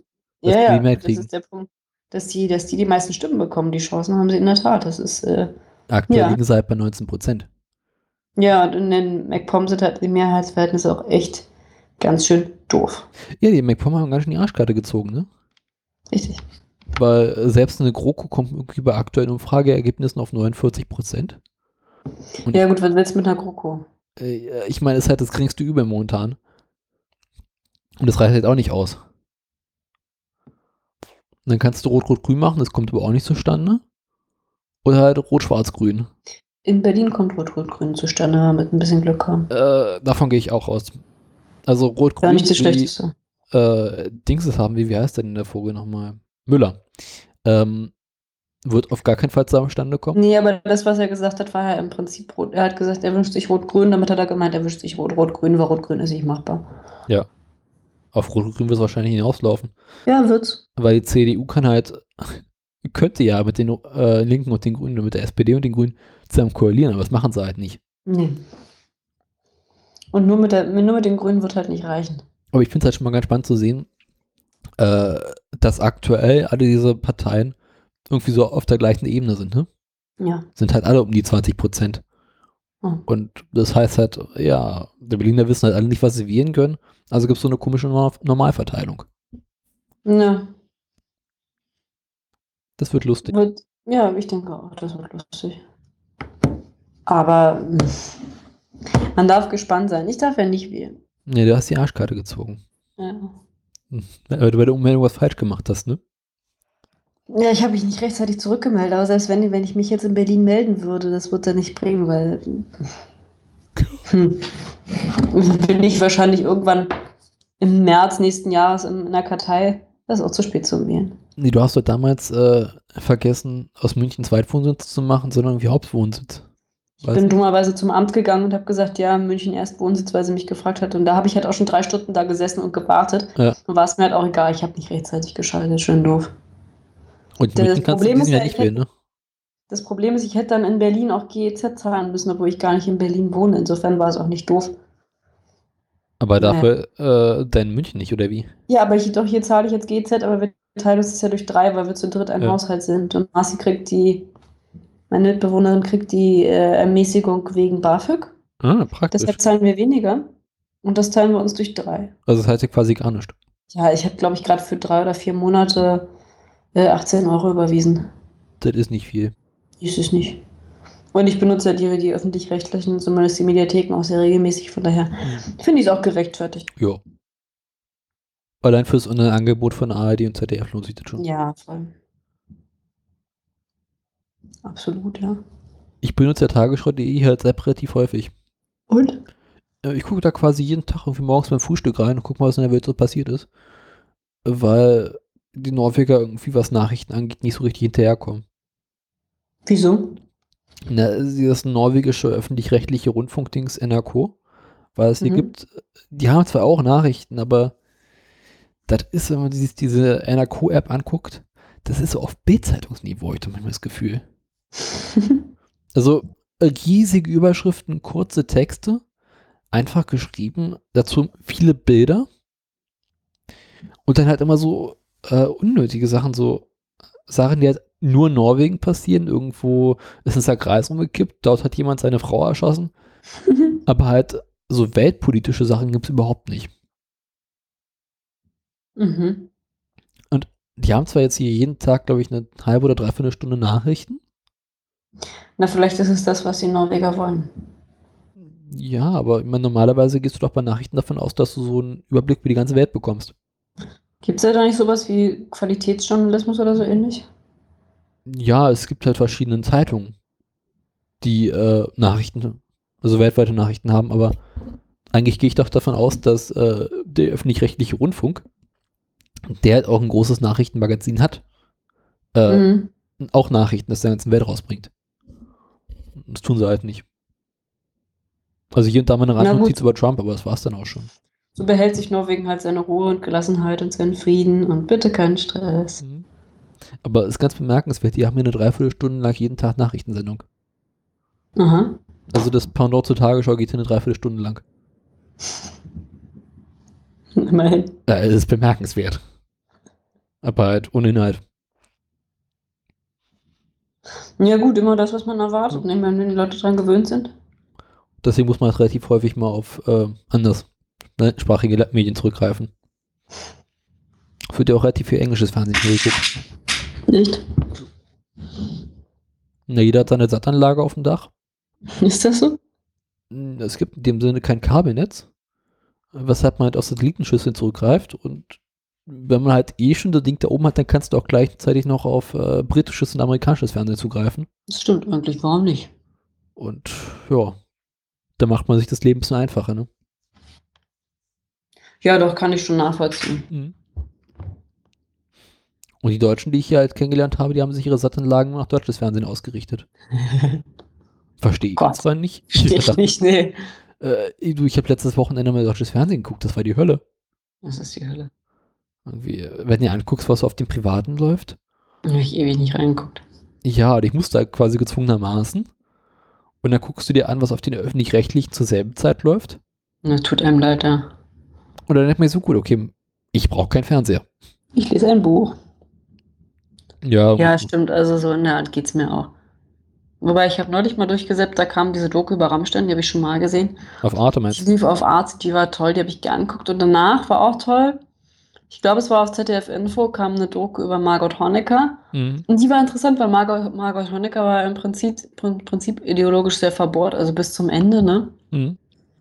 dass ja, die ja, mehr das ist der Punkt. Dass die, dass die die meisten Stimmen bekommen, die Chancen haben sie in der Tat. Das ist, äh, Aktuell Ja. liegen sie halt bei 19 Prozent. ja, und in den MacPom sind halt die Mehrheitsverhältnisse auch echt ganz schön doof. Ja, die McPom haben ganz schön die Arschkarte gezogen, ne? Richtig. Weil selbst eine GroKo kommt irgendwie bei aktuellen Umfrageergebnissen auf 49 Prozent. Ja, gut, was willst du mit einer GroKo? äh, ich meine, es ist halt das geringste Übel momentan. Und das reicht halt auch nicht aus. Und dann kannst du Rot-Rot-Grün machen, das kommt aber auch nicht zustande. Oder halt Rot-Schwarz-Grün. In Berlin kommt Rot-Rot-Grün zustande, mit ein bisschen Glück haben. Äh, davon gehe ich auch aus. Also Gar Rot-Grün, nicht das Schlechteste. äh, Dingses haben, wie, wie heißt denn in der Vogel nochmal? Müller. Ähm, wird auf gar keinen Fall zustande kommen. Nee, aber das, was er gesagt hat, war ja im Prinzip rot. Er hat gesagt, er wünscht sich Rot-Grün, damit hat er gemeint, er wünscht sich Rot-Rot-Grün, weil Rot-Grün ist nicht machbar. Auf Rot-Grün wird es wahrscheinlich hinauslaufen. Ja, wird's. Weil die CDU kann halt, könnte ja mit den äh, Linken und den Grünen, mit der SPD und den Grünen zusammen koalieren, aber das machen sie halt nicht. Nee. Und nur mit, der, nur mit den Grünen wird halt nicht reichen. Aber ich finde es halt schon mal ganz spannend zu sehen, äh, dass aktuell alle diese Parteien irgendwie so auf der gleichen Ebene sind, ne? Ja. Sind halt alle um die 20 Prozent. Hm. Und das heißt halt, ja, die Berliner wissen halt alle nicht, was sie wählen können. Also gibt es so eine komische Nor- Normalverteilung. Ja. Das wird lustig. Wird, ja, ich denke auch, das wird lustig. Aber mh, man darf gespannt sein. Ich darf ja nicht wählen. Nee, du hast die Arschkarte gezogen. Ja, Hm. Weil du bei der Ummeldung was falsch gemacht hast, ne? ja ich habe mich nicht rechtzeitig zurückgemeldet, aber selbst wenn, wenn ich mich jetzt in Berlin melden würde, das wird ja nicht bringen, weil hm, bin ich wahrscheinlich irgendwann im März nächsten Jahres in, in der Kartei. Das ist auch zu spät zum Wählen. Nee, du hast doch damals äh, vergessen, aus München Zweitwohnsitz zu machen, sondern irgendwie Hauptwohnsitz. Ich Weiß bin dummerweise zum Amt gegangen und habe gesagt, ja, München erst Wohnsitz, weil sie mich gefragt hat. Und da habe ich halt auch schon drei Stunden da gesessen und gewartet. Ja. Und war es mir halt auch egal. Ich habe nicht rechtzeitig geschaltet. Schön doof. Und Das München Problem ist ja nicht ich wählen, ne? Das Problem ist, ich hätte dann in Berlin auch GEZ zahlen müssen, obwohl ich gar nicht in Berlin wohne. Insofern war es auch nicht doof. Aber Naja. dafür äh, dein München nicht, oder wie? Ja, aber ich, doch hier zahle ich jetzt GEZ, aber wir teilen uns das ja durch drei, weil wir zu dritt ein Ja. Haushalt sind. Und Marci kriegt die, meine Mitbewohnerin kriegt die äh, Ermäßigung wegen BAföG. Ah, praktisch. Deshalb zahlen wir weniger. Und das teilen wir uns durch drei. Also das heißt ja quasi gar nichts. Ja, ich habe, glaube ich, gerade für drei oder vier Monate äh, 18 Euro überwiesen. Das ist nicht viel. Ist es nicht. Und ich benutze ja die, die öffentlich-rechtlichen, zumindest die Mediatheken auch sehr regelmäßig. Von daher finde ich es auch gerechtfertigt. Ja. Allein fürs Angebot von ARD und ZDF lohnt sich das schon. Ja, voll. Absolut, ja. Ich benutze ja Tagesschau.de halt relativ häufig. Und? Äh, Ich gucke da quasi jeden Tag irgendwie morgens beim Frühstück rein und gucke mal, was in der Welt so passiert ist. Weil die Norweger irgendwie, was Nachrichten angeht, nicht so richtig hinterherkommen. Wieso? Na, das norwegische öffentlich-rechtliche Rundfunkdings NRK, weil es hier Mhm. gibt, die haben zwar auch Nachrichten, aber das ist, wenn man sich diese NRK-App anguckt, das ist so auf Bildzeitungsniveau, ich habe manchmal das Gefühl. Also riesige Überschriften, kurze Texte, einfach geschrieben, dazu viele Bilder und dann halt immer so äh, unnötige Sachen, so Sachen, die halt nur in Norwegen passieren. Irgendwo ist ein Sack umgekippt, dort hat jemand seine Frau erschossen, aber halt so weltpolitische Sachen gibt es überhaupt nicht. mhm. Die haben zwar jetzt hier jeden Tag, glaube ich, eine halbe oder dreiviertel Stunde Nachrichten. Na, vielleicht ist es das, was die Norweger wollen. Ja, aber meine, normalerweise gehst du doch bei Nachrichten davon aus, dass du so einen Überblick über die ganze Welt bekommst. Gibt es da nicht sowas wie Qualitätsjournalismus oder so ähnlich? Ja, es gibt halt verschiedene Zeitungen, die äh, Nachrichten, also weltweite Nachrichten haben, aber eigentlich gehe ich doch davon aus, dass äh, der öffentlich-rechtliche Rundfunk, der halt auch ein großes Nachrichtenmagazin hat, äh, Mhm. auch Nachrichten aus der ganzen Welt rausbringt. Das tun sie halt nicht. Also hier und da mal eine. Randnotiz über Trump, aber das war es dann auch schon. So behält sich Norwegen halt seine Ruhe und Gelassenheit und seinen Frieden und bitte keinen Stress. Mhm. Aber es ist ganz bemerkenswert, die haben hier eine Dreiviertelstunde lang jeden Tag Nachrichtensendung. Aha. Also das Pendant zur Tagesschau geht hier eine Dreiviertelstunde lang. Immerhin. Ja, es ist bemerkenswert. Aber halt ohne Inhalt. Ja, gut, immer das, was man erwartet. Ne? Wenn die Leute dran gewöhnt sind. Deswegen muss man relativ häufig mal auf äh, anderssprachige La- Medien zurückgreifen. Es wird ja auch relativ viel englisches Fernsehen geguckt. Nicht? Na, jeder hat seine Sattanlage auf dem Dach. Ist das so? es gibt in dem Sinne kein Kabelnetz, weshalb man halt auf Satellitenschüsseln zurückgreift und wenn man halt eh schon das Ding da oben hat, dann kannst du auch gleichzeitig noch auf äh, britisches und amerikanisches Fernsehen zugreifen. Das stimmt eigentlich, warum nicht? Und ja, da macht man sich das Leben ein bisschen einfacher, ne? Ja, doch, kann ich schon nachvollziehen. Und die Deutschen, die ich hier halt kennengelernt habe, die haben sich ihre Sattanlagen nach deutsches Fernsehen ausgerichtet. Verstehe ich Gott. zwar nicht. Verstehe ich nicht, nee. Äh, du, ich habe letztes Wochenende mal deutsches Fernsehen geguckt, das war die Hölle. Das ist die Hölle. Irgendwie, wenn du anguckst, was auf dem Privaten läuft. Da habe ich ewig nicht reingeguckt. Ja, und ich musste halt quasi gezwungenermaßen. Und dann guckst du dir an, was auf den öffentlich-rechtlichen zur selben Zeit läuft. Das tut einem leid, ja. Und dann denkt man so, gut, okay, ich brauche keinen Fernseher. Ich lese ein Buch. Ja, Ja, stimmt, also so in der Art geht es mir auch. Wobei ich habe neulich mal durchgesäppt, da kam diese Doku über Rammstein, die habe ich schon mal gesehen. auf Arte Die meinst du? lief auf Arzt, die war toll, die habe ich angeguckt. Und danach war auch toll. Ich glaube, es war auf ZDF Info, kam eine Doku über Margot Honecker. Mhm. Und die war interessant, weil Margot, Margot Honecker war im Prinzip, Prin- Prinzip ideologisch sehr verbohrt, also bis zum Ende, ne? Mhm.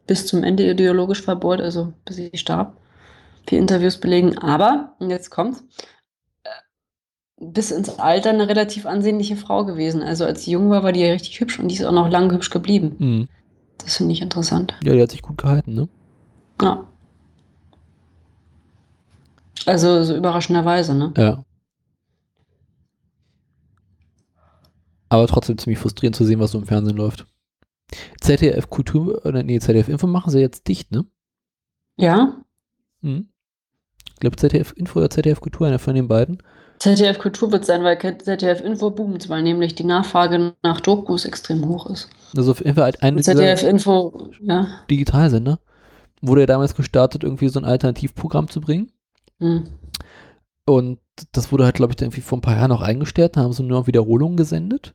Bis zum Ende ideologisch verbohrt, also bis sie starb. Vier Interviews belegen. Aber, und jetzt kommt's, äh, bis ins Alter eine relativ ansehnliche Frau gewesen. Also als sie jung war, war die ja richtig hübsch und die ist auch noch lange hübsch geblieben. Mhm. Das finde ich interessant. Ja, die hat sich gut gehalten, ne? Ja. Also so überraschenderweise, ne? Ja. Aber trotzdem ziemlich frustrierend zu sehen, was so im Fernsehen läuft. ZDF Kultur, oder nee, ZDF Info machen sie jetzt dicht, ne? Ja. Mhm. Ich glaube ZDF Info oder ZDF Kultur, einer von den beiden. ZDF Kultur wird sein, weil ZDF Info boomt, weil nämlich die Nachfrage nach Dokus extrem hoch ist. Also auf jeden Fall halt eine dieser ZDF Info, ja. Digitalsender. Wurde ja damals gestartet, irgendwie so ein Alternativprogramm zu bringen. Hm. Und das wurde halt, glaube ich, dann irgendwie vor ein paar Jahren auch eingestellt. Da haben sie nur noch Wiederholungen gesendet.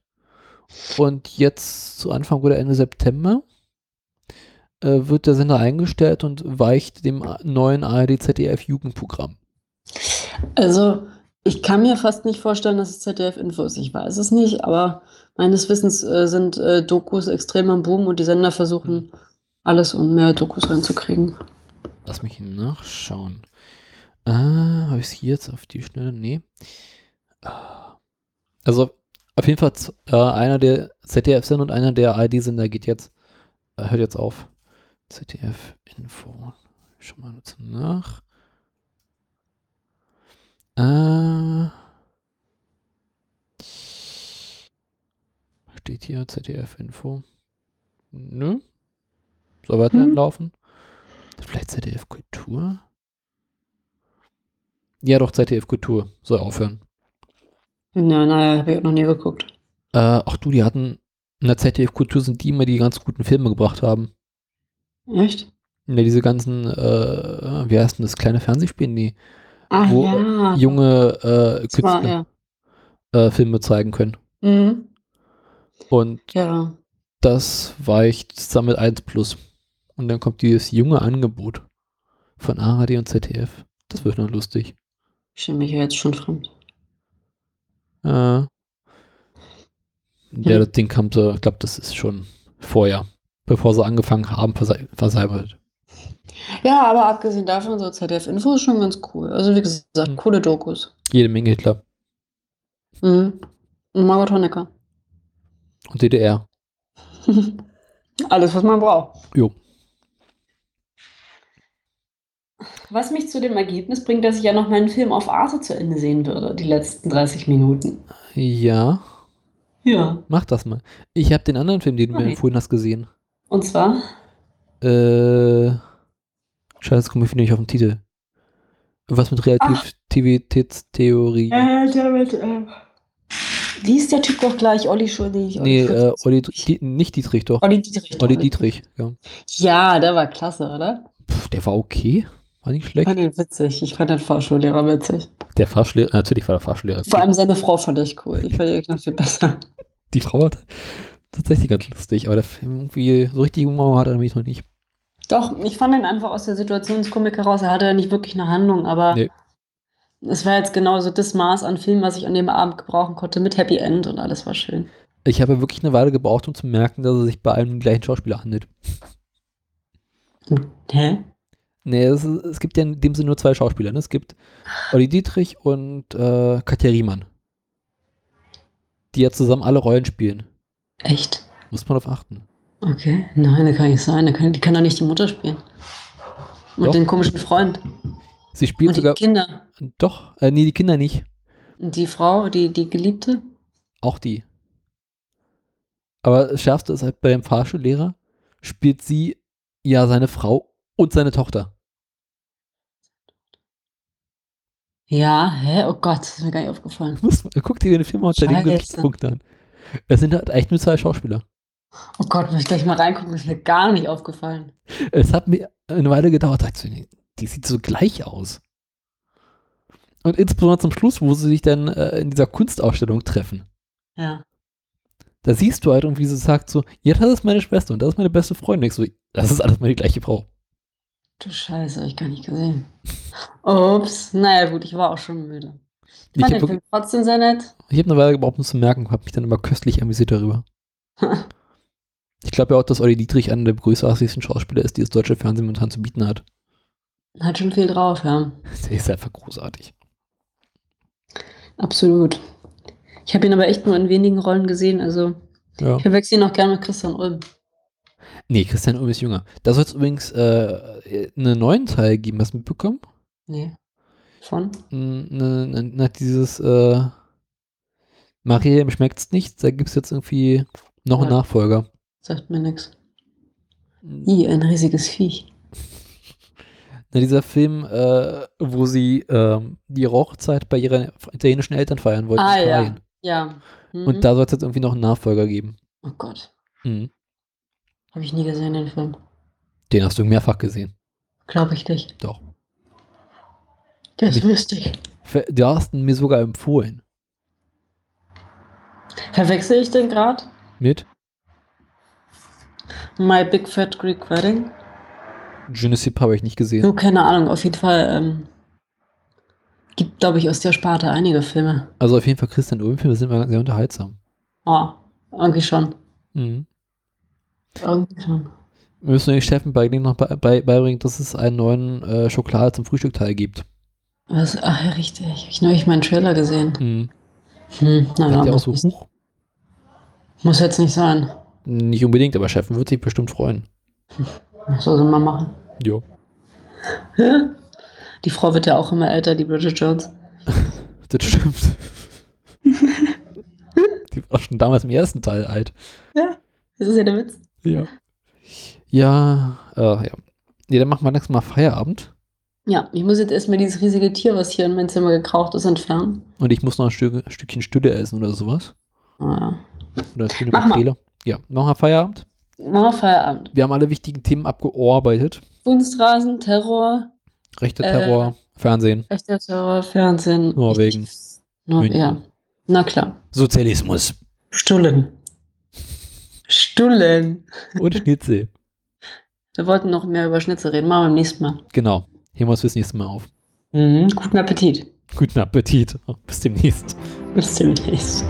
Und jetzt zu Anfang oder Ende September äh, wird der Sender eingestellt und weicht dem neuen ARD-ZDF-Jugendprogramm. Also, ich kann mir fast nicht vorstellen, dass es ZDF Info ist. Ich weiß es nicht, aber meines Wissens äh, sind äh, Dokus extrem am Boom und die Sender versuchen alles, um mehr Dokus reinzukriegen. Lass mich nachschauen. Ah, habe ich es hier jetzt auf die Schnelle? Nee. Ah. Also auf jeden Fall äh, einer der ZDF-Sender und einer der ARD-Sender geht jetzt, äh, hört jetzt auf. ZDF-Info. Schon mal nach. Äh, steht hier ZDF-Info. Nö. Soll weiterhin Hm. laufen? Vielleicht ZDF Kultur? Ja, doch, ZDF Kultur soll aufhören. Na, naja, habe ich noch nie geguckt. Äh, ach du, die hatten, in der ZDF Kultur sind die immer die ganz guten Filme gebracht haben. Echt? Ja, diese ganzen, äh, wie heißt denn das, kleine Fernsehspiele, die Ah, Wo, ja. junge äh, Künstler ja. äh, Filme zeigen können. Mhm. Und Ja. das weicht mit 1 Plus. Und dann kommt dieses junge Angebot von ARD und ZDF. Das wird noch lustig. Ich stelle mich ja jetzt schon fremd. Äh, ja, Hm. das Ding kam so, ich glaube, das ist schon vorher, bevor sie angefangen haben, verse versalbert. Ja, aber abgesehen davon, so ZDF Info ist schon ganz cool. Also, wie gesagt, Mhm. coole Dokus. Jede Menge Hitler Mhm. Und Margot Honecker. und DDR. Alles, was man braucht. Jo. Was mich zu dem Ergebnis bringt, dass ich ja noch meinen Film auf Arte zu Ende sehen würde, die letzten 30 Minuten. Ja, Ja. mach das mal. Ich habe den anderen Film, den du mir empfohlen hast, gesehen. Und zwar? Äh, scheiße, jetzt komme ich wieder nicht auf den Titel. Was mit Relativitätstheorie. Äh, damit, äh. Wie ist der Typ doch gleich? Olli Schuldig? nee, äh, Olli, Die, nicht Dietrich, doch. Olli Dietrich. Olli Dietrich, ja. Ja, der war klasse, oder? Pff, der war okay. War nicht Ich schlecht. fand ihn witzig. Ich fand den Fahrschullehrer witzig. Der Fahrschulehrer, natürlich war der Fahrschulehrer. Vor allem seine Frau fand ich cool. Ich fand die noch viel besser. Die Frau hat tatsächlich ganz lustig, aber der Film irgendwie so richtig Humor hat er nämlich noch nicht. Doch, ich fand ihn einfach aus der Situationskomik heraus. Er hatte ja nicht wirklich eine Handlung, aber Nee. es war jetzt genauso das Maß an Film, was ich an dem Abend gebrauchen konnte, mit Happy End und alles war schön. Ich habe wirklich eine Weile gebraucht, um zu merken, dass es sich bei einem gleichen Schauspieler handelt. Hä? Nee, es, es gibt ja in dem Sinne nur zwei Schauspieler. Ne? Es gibt Olli Dietrich und äh, Katja Riemann. Die ja zusammen alle Rollen spielen. Echt? Muss man darauf achten. Okay. Nein, das kann nicht sein. Die kann, die kann doch nicht die Mutter spielen. Und Doch. den komischen Freund. Sie spielt Und die sogar. Kinder. Doch, äh, nee, die Kinder nicht. Und die Frau, die, die Geliebte. Auch die. Aber das Schärfste ist halt bei dem Fahrschullehrer, spielt sie ja seine Frau und seine Tochter. Ja, hä? Oh Gott, das ist mir gar nicht aufgefallen. Muss, guck dir den Film unter dem. Gesichtspunkt an. Es sind halt echt nur zwei Schauspieler. Oh Gott, muss ich gleich mal reingucken, ist mir gar nicht aufgefallen. Es hat mir eine Weile gedauert, dachte ich, die sieht so gleich aus. Und insbesondere zum Schluss, wo sie sich dann äh, in dieser Kunstausstellung treffen. Ja. Da siehst du halt irgendwie, sie sagt so, ja, das ist meine Schwester und das ist meine beste Freundin. Ich so, das ist alles meine gleiche Frau. Du Scheiße, hab ich gar nicht gesehen. Ups. Naja, gut, ich war auch schon müde. Ich Ich fand habe den Film trotzdem sehr nett. ich hab eine Weile gebraucht, um zu merken, habe mich dann immer köstlich amüsiert darüber. Ich glaube ja auch, dass Olli Dietrich einer der großartigsten Schauspieler ist, die das deutsche Fernsehen momentan zu bieten hat. Hat schon viel drauf, ja. Der ist einfach großartig. Absolut. Ich habe ihn aber echt nur in wenigen Rollen gesehen, also Ja. ich verwechsel ihn auch gerne mit Christian Ulm. Nee, Christian Ulm ist jünger. Da soll es übrigens äh, einen neuen Teil geben. Hast du mitbekommen? Nee. Von? N- Ne, ne, ne, dieses äh, Mariam schmeckt's nicht. Da gibt es jetzt irgendwie noch einen Ja. Nachfolger. Sagt mir nix. I, ein riesiges Viech. Na, dieser Film, äh, wo sie ähm, die Hochzeit bei ihren italienischen Eltern feiern wollten. Ah, ja. Ja. Mhm. Und da soll es jetzt irgendwie noch einen Nachfolger geben. Oh Gott. Mhm. Habe ich nie gesehen, den Film. Den hast du mehrfach gesehen. Glaube ich nicht. Doch. Der ist Nicht- lustig. Du hast ihn mir sogar empfohlen. Verwechsel ich den gerade? Mit My Big Fat Greek Wedding? Ne pas, habe ich nicht gesehen. So, keine Ahnung. Auf jeden Fall ähm, gibt, glaube ich, aus der Sparte einige Filme. Also auf jeden Fall Christian Ulm-Filme sind immer sehr unterhaltsam. Oh, irgendwie schon. Mhm. Wir müssen den Steffen bei, noch bei, bei, beibringen, dass es einen neuen äh, Schokolade zum Frühstückteil gibt. Was? Ach ja, richtig. Ich habe neulich meinen Trailer gesehen. Mhm. Hm, Da nein, ja auch muss, so, huch, muss jetzt nicht sein. nicht unbedingt, aber Steffen wird sich bestimmt freuen. Soll sie mal machen. Jo. Die Frau wird ja auch immer älter, die Bridget Jones. Das stimmt. Die war schon damals im ersten Teil alt. Das ist ja der Witz. Ja. Ja, äh, ja. Nee, dann machen wir nächstes Mal Feierabend. Ja, ich muss jetzt erstmal dieses riesige Tier, was hier in mein Zimmer gekraucht ist, entfernen. Und ich muss noch ein, Stück, ein Stückchen Stülle essen oder sowas. Ah, Oder viele Mach mal. Befehle. Ja, wir Feierabend. ja. Wir Feierabend. Wir haben alle wichtigen Themen abgearbeitet. Kunstrasen, Terror, Rechter Äh. Terror, Fernsehen, echter Terror, Fernsehen. Norwegen, Ich- Nor München. ja, na klar. Sozialismus Stullen. Stullen. und Schnitzel. Wir wollten noch mehr über Schnitzel reden. Machen wir beim nächsten Mal. Genau. Heben wir uns fürs nächste Mal auf. Mhm. Guten Appetit. Guten Appetit. Bis demnächst. Bis demnächst.